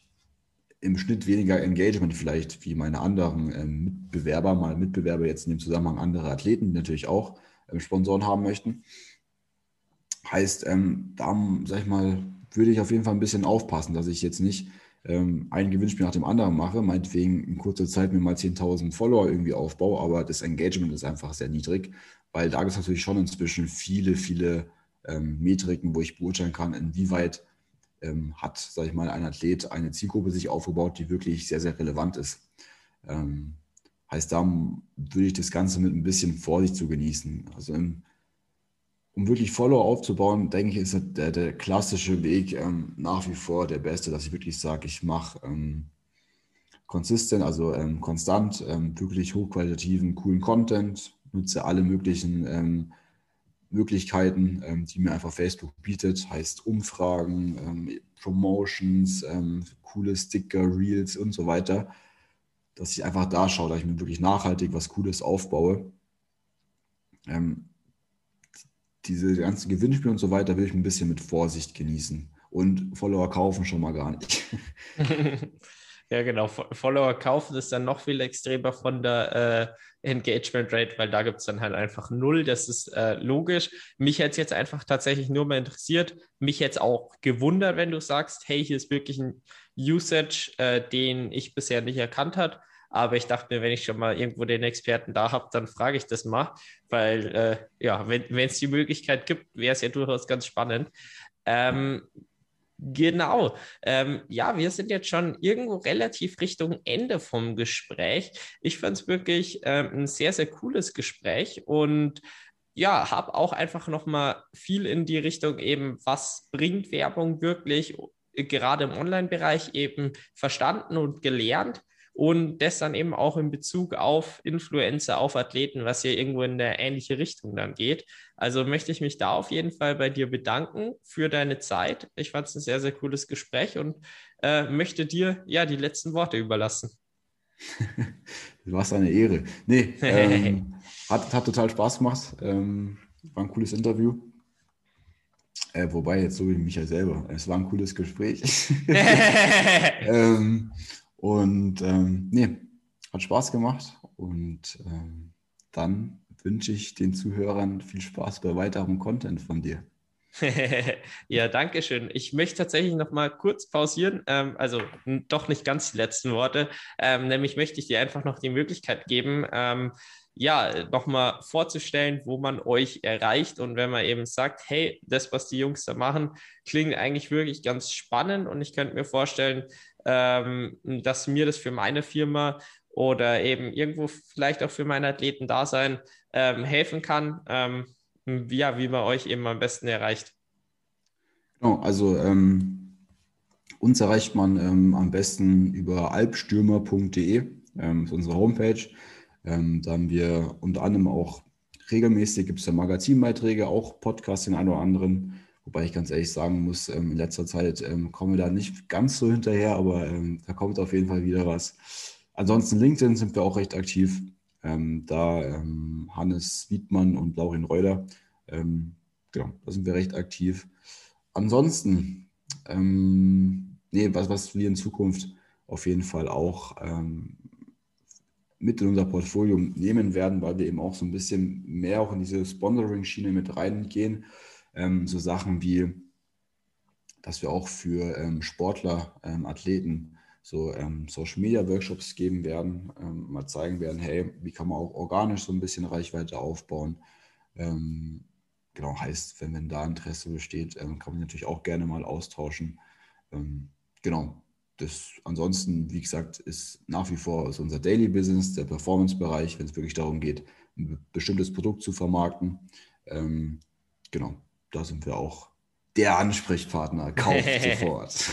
im Schnitt weniger Engagement vielleicht wie meine anderen ähm, Mitbewerber, mal Mitbewerber jetzt in dem Zusammenhang andere Athleten, die natürlich auch ähm, Sponsoren haben möchten. Heißt, ähm, da, sag ich mal, würde ich auf jeden Fall ein bisschen aufpassen, dass ich jetzt nicht ähm, ein Gewinnspiel nach dem anderen mache, meinetwegen in kurzer Zeit mir mal 10.000 Follower irgendwie aufbaue, aber das Engagement ist einfach sehr niedrig weil da gibt es natürlich schon inzwischen viele, viele ähm, Metriken, wo ich beurteilen kann, inwieweit ähm, hat, sage ich mal, ein Athlet eine Zielgruppe sich aufgebaut, die wirklich sehr, sehr relevant ist. Ähm, heißt, da würde ich das Ganze mit ein bisschen Vorsicht zu genießen. Also im, um wirklich Follower aufzubauen, denke ich, ist der, der klassische Weg ähm, nach wie vor der beste, dass ich wirklich sage, ich mache ähm, consistent, also ähm, konstant, ähm, wirklich hochqualitativen, coolen Content, nutze alle möglichen ähm, Möglichkeiten, ähm, die mir einfach Facebook bietet, heißt Umfragen, ähm, Promotions, coole Sticker, Reels und so weiter, dass ich einfach da schaue, dass ich mir wirklich nachhaltig was Cooles aufbaue. Ähm, diese ganzen Gewinnspiele und so weiter will ich ein bisschen mit Vorsicht genießen. Und Follower kaufen schon mal gar nicht. Ja, genau. Follower kaufen ist dann noch viel extremer von der äh, Engagement Rate, weil da gibt es dann halt einfach null. Das ist äh, logisch. Mich hätte es jetzt einfach tatsächlich nur mal interessiert. Mich hätte es auch gewundert, wenn du sagst, hey, hier ist wirklich ein Usage, äh, den ich bisher nicht erkannt habe. Aber ich dachte mir, wenn ich schon mal irgendwo den Experten da habe, dann frage ich das mal, weil äh, ja, wenn es die Möglichkeit gibt, wäre es ja durchaus ganz spannend. Ähm, Genau. Ähm, ja, wir sind jetzt schon irgendwo relativ Richtung Ende vom Gespräch. Ich fand es wirklich ähm, ein sehr, sehr cooles Gespräch und ja, habe auch einfach nochmal viel in die Richtung eben, was bringt Werbung wirklich, gerade im Online-Bereich eben verstanden und gelernt und das dann eben auch in Bezug auf Influencer, auf Athleten, was ja irgendwo in der ähnliche Richtung dann geht. Also möchte ich mich da auf jeden Fall bei dir bedanken für deine Zeit. Ich fand es ein sehr, sehr cooles Gespräch und äh, möchte dir ja die letzten Worte überlassen. du warst eine Ehre. Nee, ähm, hat, hat total Spaß gemacht. Ähm, war ein cooles Interview. Äh, wobei, jetzt so wie mich ja selber. Es war ein cooles Gespräch. ähm, und ähm, nee, hat Spaß gemacht. Und ähm, dann wünsche ich den Zuhörern viel Spaß bei weiterem Content von dir. ja, danke schön. Ich möchte tatsächlich noch mal kurz pausieren, ähm, also doch nicht ganz die letzten Worte. Ähm, nämlich möchte ich dir einfach noch die Möglichkeit geben, ähm, ja, nochmal vorzustellen, wo man euch erreicht. Und wenn man eben sagt, hey, das, was die Jungs da machen, klingt eigentlich wirklich ganz spannend und ich könnte mir vorstellen, ähm, dass mir das für meine Firma oder eben irgendwo vielleicht auch für meine Athleten da sein ähm, helfen kann, ähm, ja, wie man euch eben am besten erreicht. Genau, also ähm, uns erreicht man ähm, am besten über alpstürmer.de, ähm, ist unsere Homepage. Ähm, da haben wir unter anderem auch regelmäßig, gibt es ja Magazinbeiträge, auch Podcasts, den einen oder anderen. Wobei ich ganz ehrlich sagen muss, ähm, in letzter Zeit ähm, kommen wir da nicht ganz so hinterher, aber ähm, da kommt auf jeden Fall wieder was. Ansonsten LinkedIn sind wir auch recht aktiv. Da Hannes Wiedmann und Laurin Reuter, genau, da sind wir recht aktiv. Ansonsten, nee, was, was wir in Zukunft auf jeden Fall auch mit in unser Portfolio nehmen werden, weil wir eben auch so ein bisschen mehr auch in diese Sponsoring-Schiene mit reingehen ähm, so Sachen wie, dass wir auch für ähm, Sportler, ähm, Athleten so ähm, Social Media Workshops geben werden, ähm, mal zeigen werden, hey, wie kann man auch organisch so ein bisschen Reichweite aufbauen. Genau, heißt, wenn, wenn da Interesse besteht, kann man natürlich auch gerne mal austauschen. genau, das ansonsten, wie gesagt, ist nach wie vor unser Daily Business, der Performance-Bereich, wenn es wirklich darum geht, ein bestimmtes Produkt zu vermarkten. Ähm, genau, da sind wir auch der Ansprechpartner. Kauft sofort.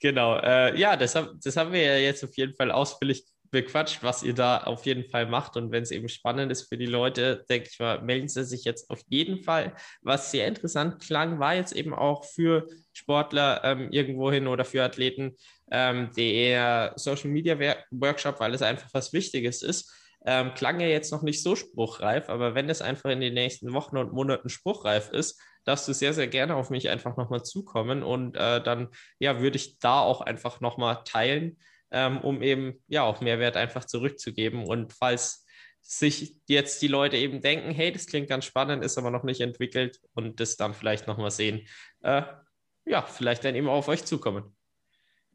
genau. Äh, ja, das, das haben wir ja jetzt auf jeden Fall ausführlich bequatscht, was ihr da auf jeden Fall macht. Und wenn es eben spannend ist für die Leute, denke ich mal, melden sie sich jetzt auf jeden Fall. Was sehr interessant klang, war jetzt eben auch für Sportler ähm, irgendwohin oder für Athleten ähm, der Social Media Workshop, weil es einfach was Wichtiges ist ähm, klang ja jetzt noch nicht so spruchreif, aber wenn es einfach in den nächsten Wochen und Monaten spruchreif ist, darfst du sehr, sehr gerne auf mich einfach nochmal zukommen und äh, dann ja, würde ich da auch einfach nochmal teilen, ähm, um eben ja auch Mehrwert einfach zurückzugeben. Und falls sich jetzt die Leute eben denken, hey, das klingt ganz spannend, ist aber noch nicht entwickelt und das dann vielleicht nochmal sehen, äh, ja, vielleicht dann eben auf euch zukommen.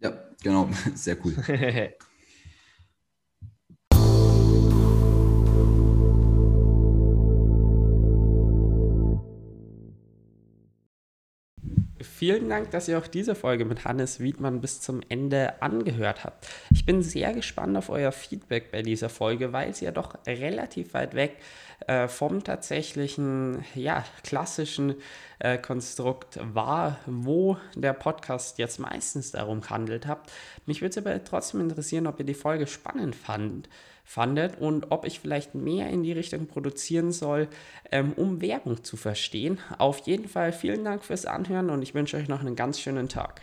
Ja, genau, sehr cool. Vielen Dank, dass ihr auch diese Folge mit Hannes Wiedmann bis zum Ende angehört habt. Ich bin sehr gespannt auf euer Feedback bei dieser Folge, weil sie ja doch relativ weit weg äh, vom tatsächlichen, ja, klassischen äh, Konstrukt war, wo der Podcast jetzt meistens darum gehandelt hat. Mich würde es aber trotzdem interessieren, ob ihr die Folge spannend fand, fandet und ob ich vielleicht mehr in die Richtung produzieren soll, ähm, um Werbung zu verstehen. Auf jeden Fall vielen Dank fürs Anhören und ich wünsche euch noch einen ganz schönen Tag.